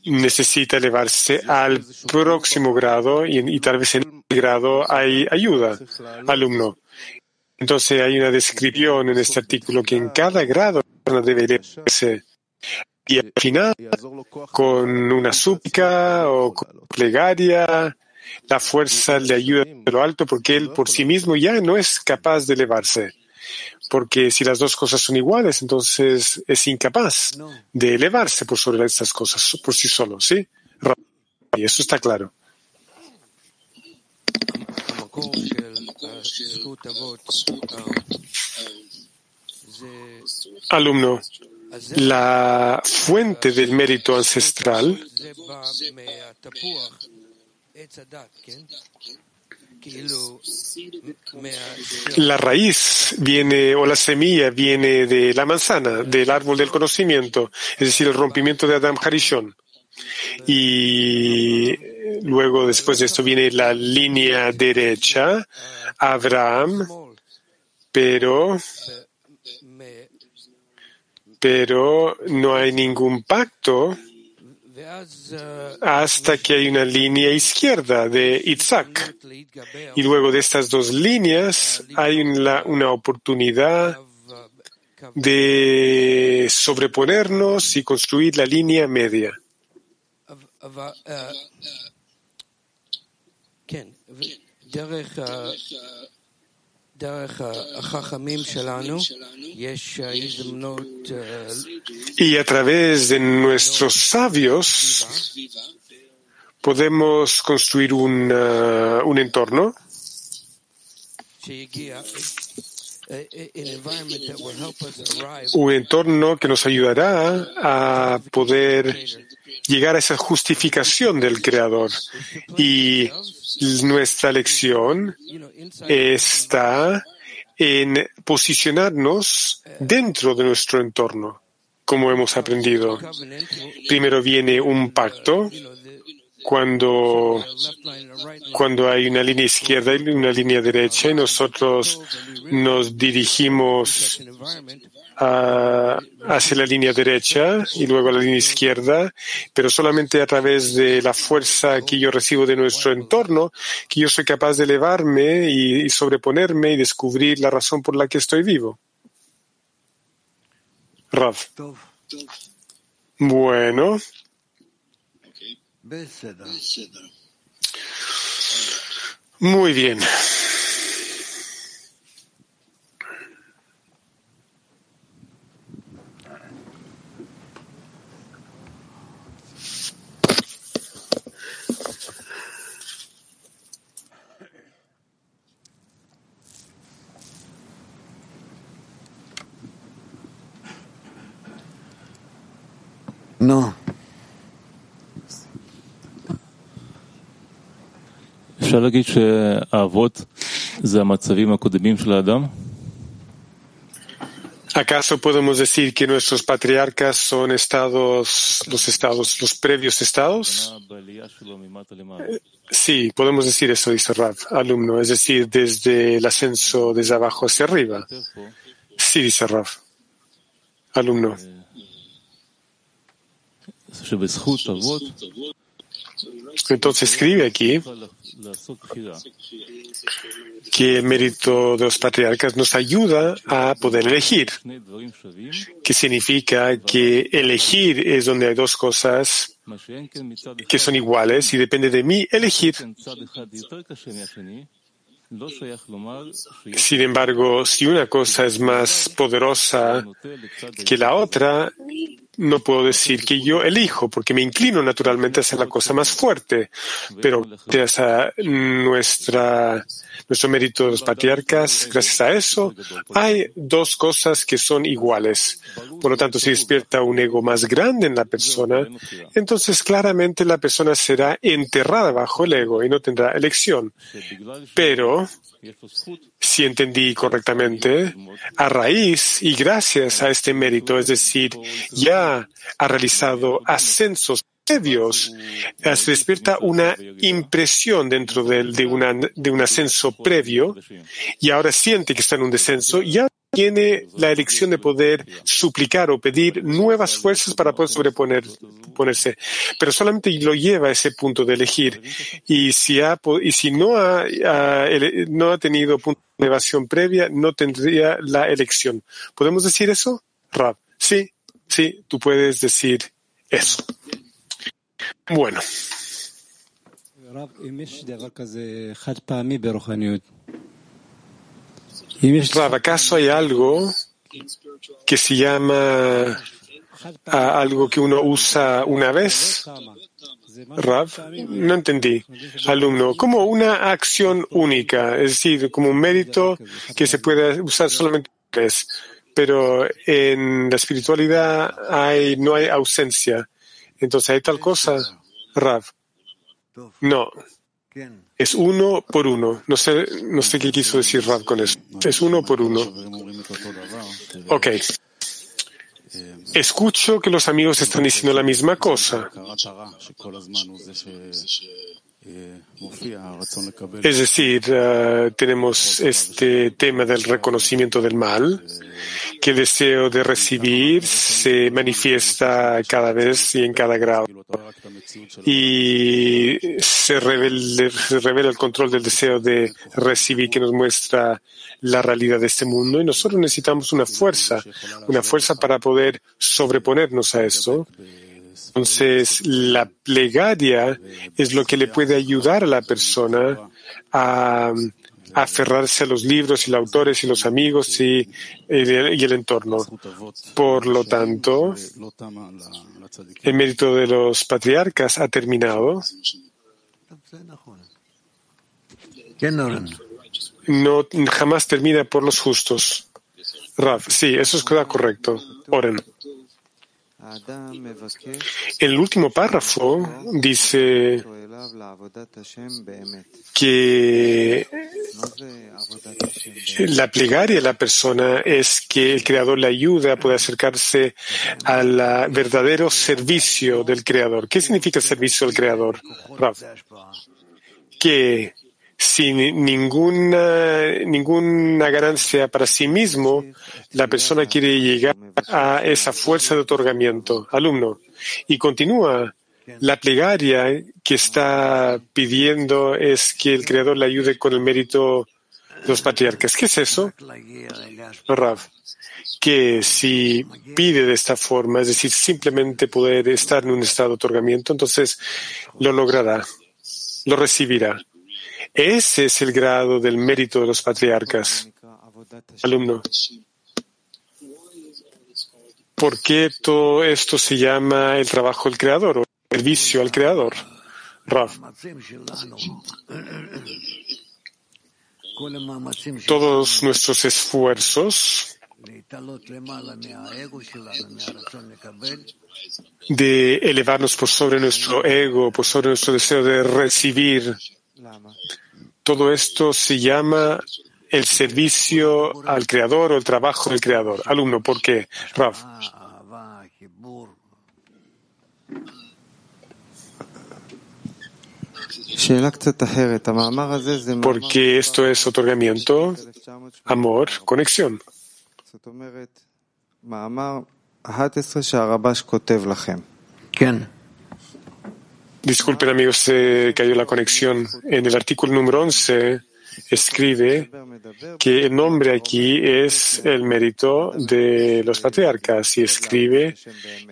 necesita elevarse al próximo grado y, tal vez en el grado hay ayuda, alumno. Entonces hay una descripción en este artículo que en cada grado debe elevarse y al final con una súplica o con plegaria la fuerza le ayuda de lo alto porque él por sí mismo ya no es capaz de elevarse porque si las dos cosas son iguales, entonces es incapaz de elevarse por sobre estas cosas por sí solo, ¿sí? Y eso está claro. Alumno, la fuente del mérito ancestral la raíz viene o la semilla viene de la manzana, del árbol del conocimiento, es decir, el rompimiento de Adam Harishon. Y luego, después de esto, viene la línea derecha, Abraham, pero, pero no hay ningún pacto hasta que hay una línea izquierda de Isaac. Y luego de estas dos líneas hay una, una oportunidad de sobreponernos y construir la línea media. Y a través de nuestros sabios podemos construir un, uh, un entorno. un entorno que nos ayudará a poder llegar a esa justificación del Creador. Y nuestra lección está en posicionarnos dentro de nuestro entorno, como hemos aprendido. Primero viene un pacto cuando, cuando hay una línea izquierda y una línea derecha y nosotros nos dirigimos a, hacia la línea derecha y luego a la línea izquierda, pero solamente a través de la fuerza que yo recibo de nuestro entorno, que yo soy capaz de elevarme y, sobreponerme y descubrir la razón por la que estoy vivo. Rav. Bueno. Muy bien. אפשר להגיד שהאבות זה המצבים הקודמים של האדם? ¿Acaso podemos decir que nuestros patriarcas son estados, los estados, los previos estados? בעלייה שלו ממטה למעלה. Sí, podemos decir eso, dice Rav, alumno, es decir, desde el ascenso desde abajo hacia arriba. כותב פה, Sí, dice Rav, alumno. Entonces escribe aquí que el mérito de los patriarcas nos ayuda a poder elegir, que significa que elegir es donde hay dos cosas que son iguales y depende de mí elegir. Sin embargo, si una cosa es más poderosa que la otra, no puedo decir que yo elijo, porque me inclino naturalmente hacia la cosa más fuerte, pero gracias a nuestra, nuestro mérito de los patriarcas, gracias a eso, hay dos cosas que son iguales. Por lo tanto, si despierta un ego más grande en la persona, entonces claramente la persona será enterrada bajo el ego y no tendrá elección. Pero si entendí correctamente, a raíz y gracias a este mérito, es decir, ya ha realizado ascensos previos, se despierta una impresión dentro de, de, un ascenso previo y ahora siente que está en un descenso, ya tiene la elección de poder suplicar o pedir nuevas fuerzas para poder sobreponer, ponerse, pero solamente lo lleva a ese punto de elegir. Y si, ha, y si no, ha, no ha tenido punto de elevación previa, no tendría la elección. ¿Podemos decir eso, Rab? Sí, sí, tú puedes decir eso. Bueno, Rab, pues, ¿acaso hay algo que se llama a algo que uno usa una vez? Rav? no entendí. Alumno, como una acción única, es decir, como un mérito que se puede usar solamente una vez. Pero en la espiritualidad hay, no hay ausencia. Entonces, ¿hay tal cosa, Rav. No. Es uno por uno. No sé, no sé qué quiso decir Rab con eso. Es uno por uno. Ok. Escucho que los amigos están diciendo la misma cosa. Es decir, uh, tenemos este tema del reconocimiento del mal que el deseo de recibir se manifiesta cada vez y en cada grado. Y se revela, el control del deseo de recibir que nos muestra la realidad de este mundo. Y nosotros necesitamos una fuerza, una fuerza para poder sobreponernos a esto. Entonces, la plegaria es lo que le puede ayudar a la persona a aferrarse a los libros y los autores y los amigos y, el, y el entorno. Por lo tanto, el mérito de los patriarcas ha terminado. No, jamás termina por los justos. Rav, sí, eso es correcto. Oren. El último párrafo dice que la plegaria de la persona es que el Creador le ayude a poder acercarse al verdadero servicio del Creador. ¿Qué significa servicio del Creador? Que sin ninguna, ninguna ganancia para sí mismo, la persona quiere llegar a esa fuerza de otorgamiento. Alumno. Y continúa. La plegaria que está pidiendo es que el Creador le ayude con el mérito de los patriarcas. ¿Qué es eso? Rav. Que si pide de esta forma, es decir, simplemente poder estar en un estado de otorgamiento, entonces lo logrará, lo recibirá. Ese es el grado del mérito de los patriarcas. Alumno. ¿Por qué todo esto se llama el trabajo del creador servicio al creador? Rav. Todos nuestros esfuerzos de elevarnos por sobre nuestro ego, por sobre nuestro deseo de recibir todo esto se llama el servicio al creador o el trabajo del creador. Alumno, ¿por qué? Rav. Porque esto es otorgamiento, amor, conexión. Disculpen amigos, se cayó la conexión. En el artículo número 11 escribe que el nombre aquí es el mérito de los patriarcas y escribe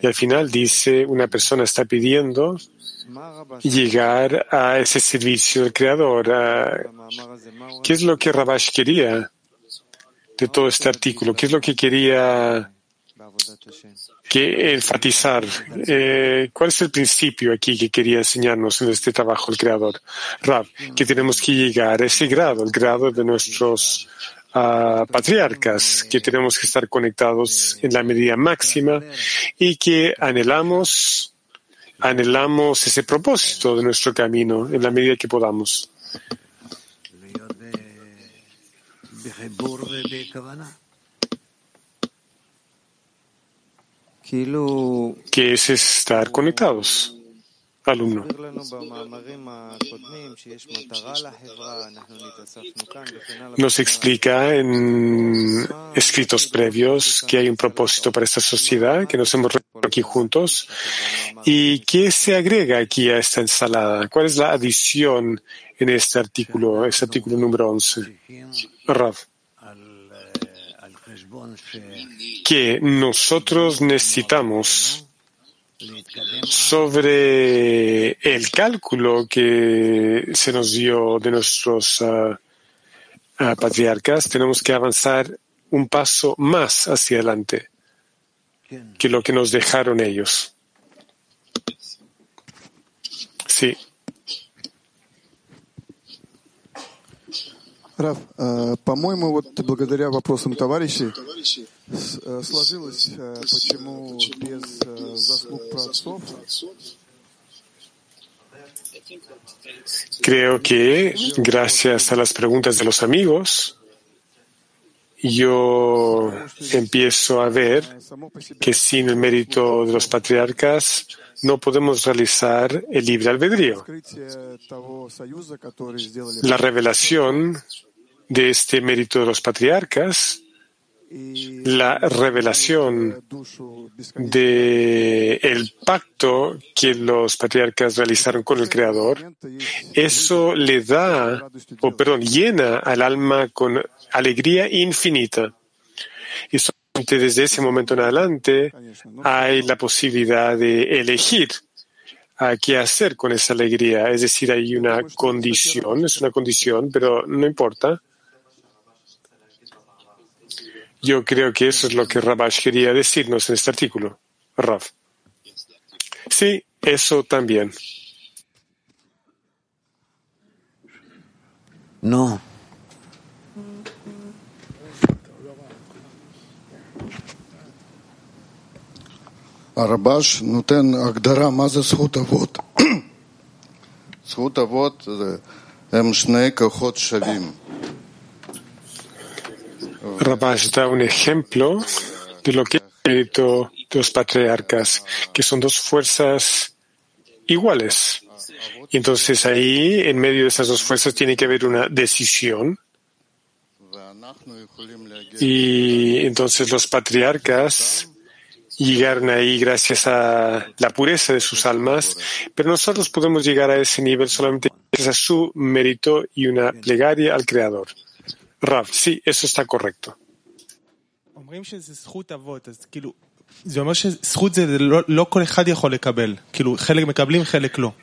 y al final dice una persona está pidiendo llegar a ese servicio del Creador. ¿Qué es lo que Rabash quería de todo este artículo? ¿Qué es lo que quería que enfatizar eh, cuál es el principio aquí que quería enseñarnos en este trabajo el creador. Rab, que tenemos que llegar a ese grado, el grado de nuestros uh, patriarcas, que tenemos que estar conectados en la medida máxima y que anhelamos, anhelamos ese propósito de nuestro camino en la medida que podamos. que es estar conectados. Alumno. Nos explica en escritos previos que hay un propósito para esta sociedad, que nos hemos reunido aquí juntos. ¿Y qué se agrega aquí a esta ensalada? ¿Cuál es la adición en este artículo, este artículo número 11? Rav que nosotros necesitamos sobre el cálculo que se nos dio de nuestros uh, uh, patriarcas, tenemos que avanzar un paso más hacia adelante que lo que nos dejaron ellos. Sí. Раф, по-моему, вот благодаря вопросам товарищей сложилось, почему без заслуг праотцов Creo que gracias a las preguntas de los amigos, yo empiezo a ver que sin el mérito de los patriarcas no podemos realizar el libre albedrío. La revelación de este mérito de los patriarcas, la revelación de el pacto que los patriarcas realizaron con el Creador, eso le da, o perdón, llena al alma con alegría infinita. Solamente desde ese momento en adelante hay la posibilidad de elegir a qué hacer con esa alegría. Es decir, hay una condición, es una condición, pero no importa. Yo creo que eso es lo que Rabash quería decirnos en este artículo. Rav. Sí, eso también. No. הרב"ש נותן הגדרה מה זה זכות אבות. זכות אבות הם שני כוחות שווים. Rabash da un ejemplo de lo que es el mérito de los patriarcas, que son dos fuerzas iguales. Y entonces ahí, en medio de esas dos fuerzas, tiene que haber una decisión. Y entonces los patriarcas llegaron ahí gracias a la pureza de sus almas, pero nosotros podemos llegar a ese nivel solamente gracias a su mérito y una plegaria al Creador. Rav, sí, eso está correcto.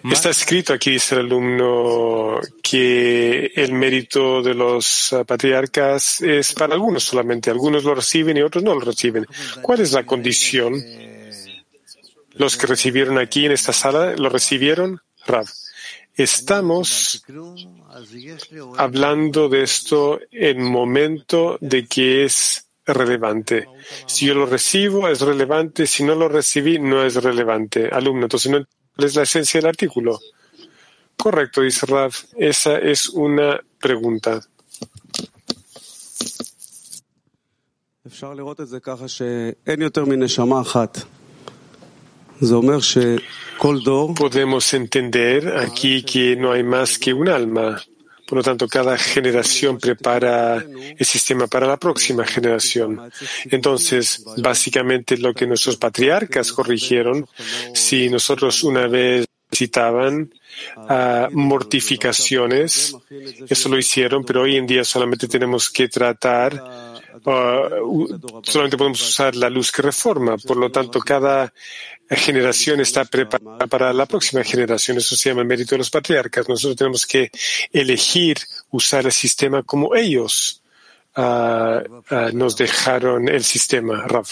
Está escrito aquí, dice el alumno, que el mérito de los uh, patriarcas es para algunos solamente. Algunos lo reciben y otros no lo reciben. ¿Cuál es la condición? Los que recibieron aquí en esta sala, ¿lo recibieron? Rav. Estamos hablando de esto en momento de que es relevante. Si yo lo recibo, es relevante. Si no lo recibí, no es relevante. Alumno, entonces no es la esencia del artículo. Correcto, dice Rav. Esa es una pregunta. Podemos entender aquí que no hay más que un alma. Por lo tanto, cada generación prepara el sistema para la próxima generación. Entonces, básicamente lo que nuestros patriarcas corrigieron, si nosotros una vez citaban uh, mortificaciones, eso lo hicieron, pero hoy en día solamente tenemos que tratar solamente podemos usar la luz que reforma. Por lo tanto, cada generación está preparada para la próxima generación. Eso se llama el mérito de los patriarcas. Nosotros tenemos que elegir usar el sistema como ellos uh, uh, nos dejaron el sistema, Rav.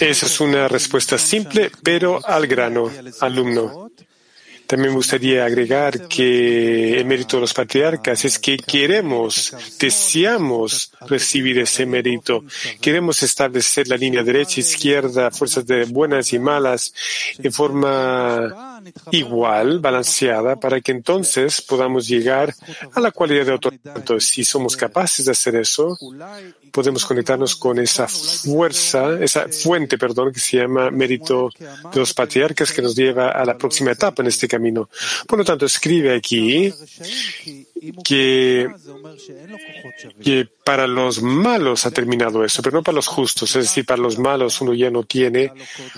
Esa es una respuesta simple, pero al grano, alumno. También me gustaría agregar que el mérito de los patriarcas es que queremos, deseamos recibir ese mérito. Queremos establecer la línea derecha, izquierda, fuerzas de buenas y malas en forma igual, balanceada, para que entonces podamos llegar a la cualidad de autoridad. Si somos capaces de hacer eso, podemos conectarnos con esa fuerza, esa fuente, perdón, que se llama mérito de los patriarcas que nos lleva a la próxima etapa en este camino. Por lo tanto, escribe aquí que, que, para los malos ha terminado eso, pero no para los justos. Es decir, para los malos uno ya no tiene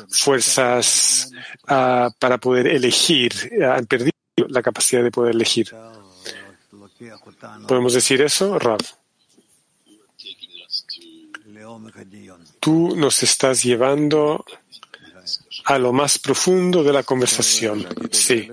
fuerzas uh, para poder elegir, uh, han perdido la capacidad de poder elegir. ¿Podemos decir eso, Rav? Tú nos estás llevando a lo más profundo de la conversación. Sí.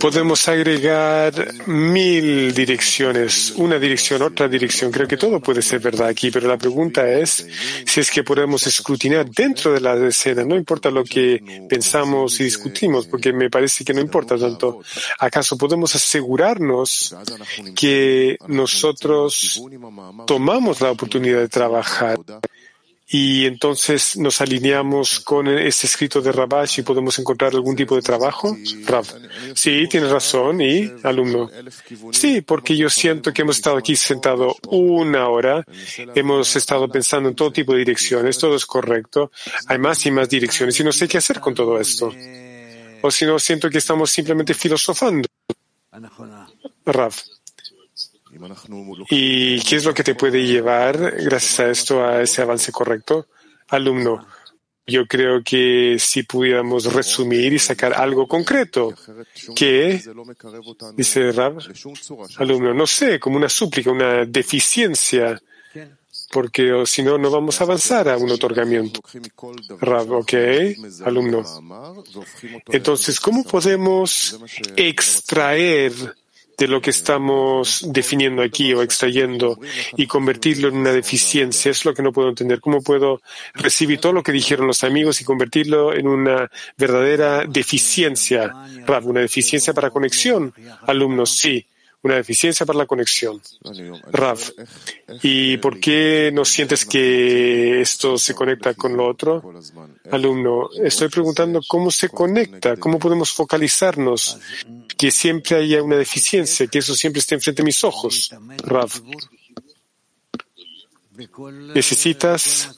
Podemos agregar mil direcciones, una dirección, otra dirección. Creo que todo puede ser verdad aquí, pero la pregunta es si es que podemos escrutinar dentro de la escena. No importa lo que pensamos y discutimos, porque me parece que no importa tanto. ¿Acaso podemos asegurarnos que nosotros tomamos la oportunidad de trabajar y entonces nos alineamos con este escrito de Rabash y podemos encontrar algún tipo de trabajo? Rav. Sí, tienes razón. ¿Y, alumno? Sí, porque yo siento que hemos estado aquí sentado una hora, hemos estado pensando en todo tipo de direcciones, todo es correcto. Hay más y más direcciones y no sé qué hacer con todo esto. O si no, siento que estamos simplemente filosofando. Rav. ¿Y qué es lo que te puede llevar, gracias a esto, a ese avance correcto? Alumno, yo creo que si pudiéramos resumir y sacar algo concreto, que, dice Rab, alumno, no sé, como una súplica, una deficiencia, porque si no, no vamos a avanzar a un otorgamiento. Rab, ok, alumno. Entonces, ¿cómo podemos extraer de lo que estamos definiendo aquí o extrayendo y convertirlo en una deficiencia. Es lo que no puedo entender. ¿Cómo puedo recibir todo lo que dijeron los amigos y convertirlo en una verdadera deficiencia? Una deficiencia para conexión. Alumnos, sí. Una deficiencia para la conexión. Rav, ¿y por qué no sientes que esto se conecta con lo otro? Alumno, estoy preguntando cómo se conecta, cómo podemos focalizarnos que siempre haya una deficiencia, que eso siempre esté enfrente de mis ojos. Rav. Necesitas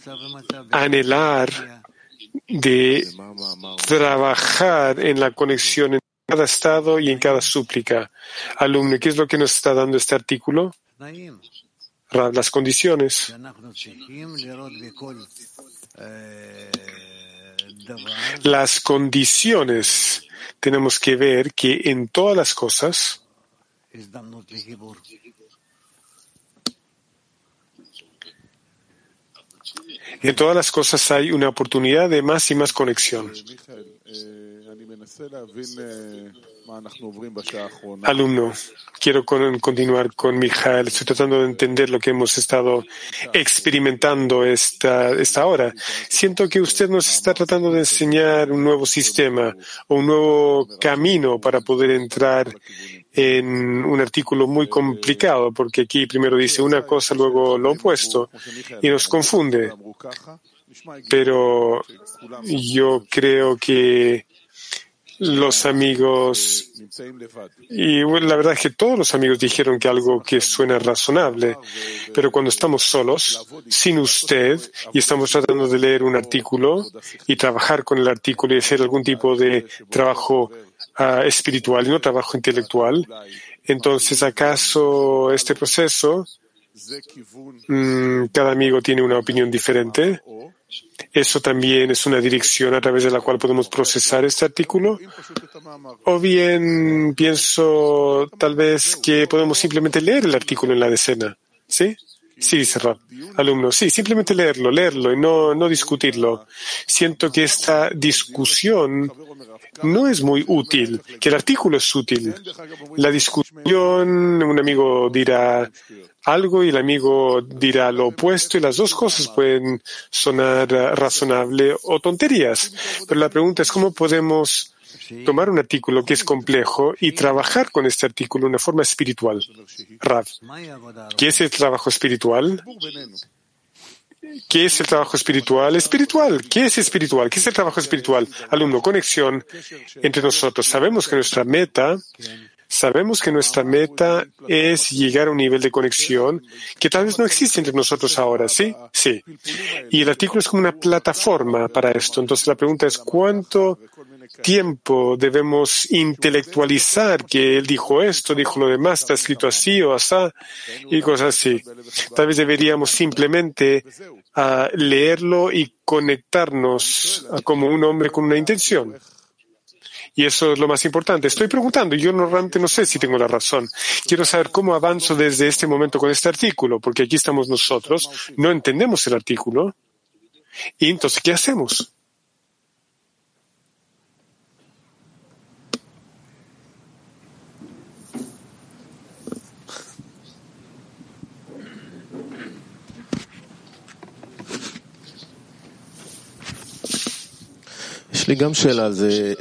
anhelar de trabajar en la conexión cada estado y en cada súplica. Alumno, ¿qué es lo que nos está dando este artículo? Las condiciones las condiciones tenemos que ver que en todas las cosas en todas las cosas hay una oportunidad de más y más conexión. Alumno, quiero continuar con Mijael. Estoy tratando de entender lo que hemos estado experimentando esta, esta hora. Siento que usted nos está tratando de enseñar un nuevo sistema o un nuevo camino para poder entrar en un artículo muy complicado, porque aquí primero dice una cosa, luego lo opuesto, y nos confunde. Pero yo creo que los amigos, y la verdad es que todos los amigos dijeron que algo que suena razonable, pero cuando estamos solos, sin usted, y estamos tratando de leer un artículo y trabajar con el artículo y hacer algún tipo de trabajo uh, espiritual y no trabajo intelectual, entonces acaso este proceso, mmm, cada amigo tiene una opinión diferente, eso también es una dirección a través de la cual podemos procesar este artículo. O bien pienso tal vez que podemos simplemente leer el artículo en la decena. ¿Sí? Sí, dice Rab. Alumno, sí, simplemente leerlo, leerlo y no, no discutirlo. Siento que esta discusión no es muy útil, que el artículo es útil. La discusión, un amigo dirá, algo y el amigo dirá lo opuesto y las dos cosas pueden sonar razonable o tonterías. Pero la pregunta es cómo podemos tomar un artículo que es complejo y trabajar con este artículo de una forma espiritual. Rav, ¿qué es el trabajo espiritual? ¿Qué es el trabajo espiritual? Espiritual. ¿Qué es espiritual? ¿Qué es el trabajo espiritual? Alumno, conexión entre nosotros. Sabemos que nuestra meta Sabemos que nuestra meta es llegar a un nivel de conexión que tal vez no existe entre nosotros ahora, ¿sí? Sí. Y el artículo es como una plataforma para esto. Entonces la pregunta es, ¿cuánto tiempo debemos intelectualizar que él dijo esto, dijo lo demás, está escrito así o así y cosas así? Tal vez deberíamos simplemente uh, leerlo y conectarnos como un hombre con una intención. Y eso es lo más importante. Estoy preguntando, yo normalmente no sé si tengo la razón. Quiero saber cómo avanzo desde este momento con este artículo, porque aquí estamos nosotros, no entendemos el artículo. Y entonces, ¿qué hacemos? יש לי גם שאלה על זה.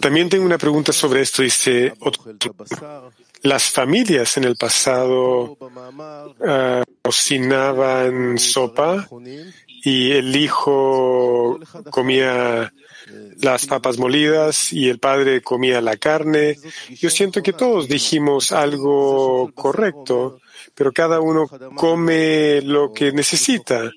También tengo una pregunta sobre esto. Dice, las familias en el pasado uh, cocinaban sopa y el hijo comía las papas molidas y el padre comía la carne. Yo siento que todos dijimos algo correcto pero cada uno come lo que necesita,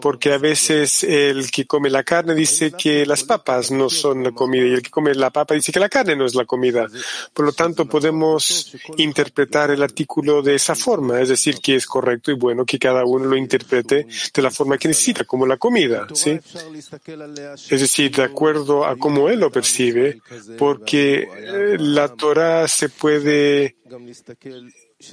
porque a veces el que come la carne dice que las papas no son la comida y el que come la papa dice que la carne no es la comida. Por lo tanto, podemos interpretar el artículo de esa forma, es decir, que es correcto y bueno que cada uno lo interprete de la forma que necesita, como la comida, ¿sí? Es decir, de acuerdo a cómo él lo percibe, porque eh, la Torah se puede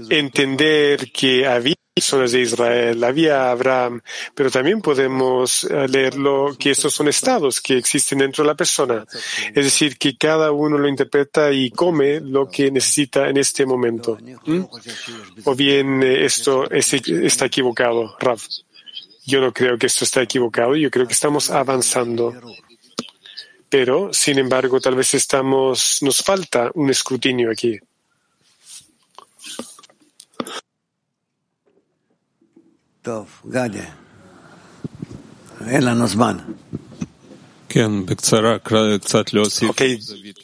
entender que había personas de Israel, había Abraham, pero también podemos eh, leerlo que estos son estados que existen dentro de la persona. Es decir, que cada uno lo interpreta y come lo que necesita en este momento. ¿Mm? O bien eh, esto está equivocado, Rav. Yo no creo que esto está equivocado, yo creo que estamos avanzando. Pero, sin embargo, tal vez estamos, nos falta un escrutinio aquí. Ok,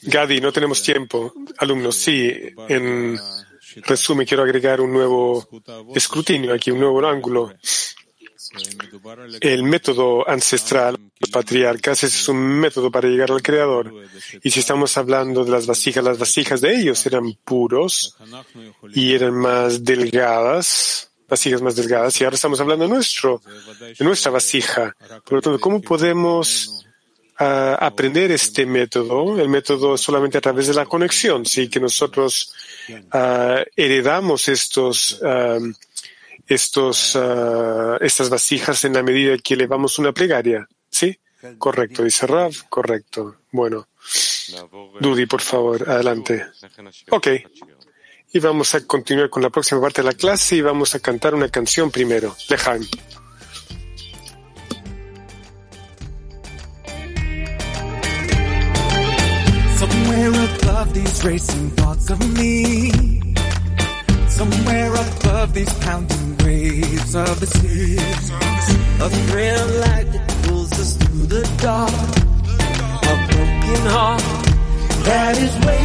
Gadi, no tenemos tiempo. Alumnos, sí, en resumen quiero agregar un nuevo escrutinio aquí, un nuevo ángulo. El método ancestral, los patriarcas, es un método para llegar al Creador. Y si estamos hablando de las vasijas, las vasijas de ellos eran puros y eran más delgadas vasijas más delgadas y ahora estamos hablando de, nuestro, de nuestra vasija. Por lo tanto, ¿cómo podemos uh, aprender este método? El método solamente a través de la conexión, sí, que nosotros uh, heredamos estos, uh, estos, estas vasijas en la medida que elevamos una plegaria, ¿sí? Correcto, dice Rav, correcto. Bueno. Dudi, por favor, adelante. Ok. Y vamos a continuar con la próxima parte de la clase y vamos a cantar una canción primero. Somewhere above these racing thoughts of me. Somewhere above these pounding waves of the sea. A thrill like that pulls us through the dark. A broken heart that is waiting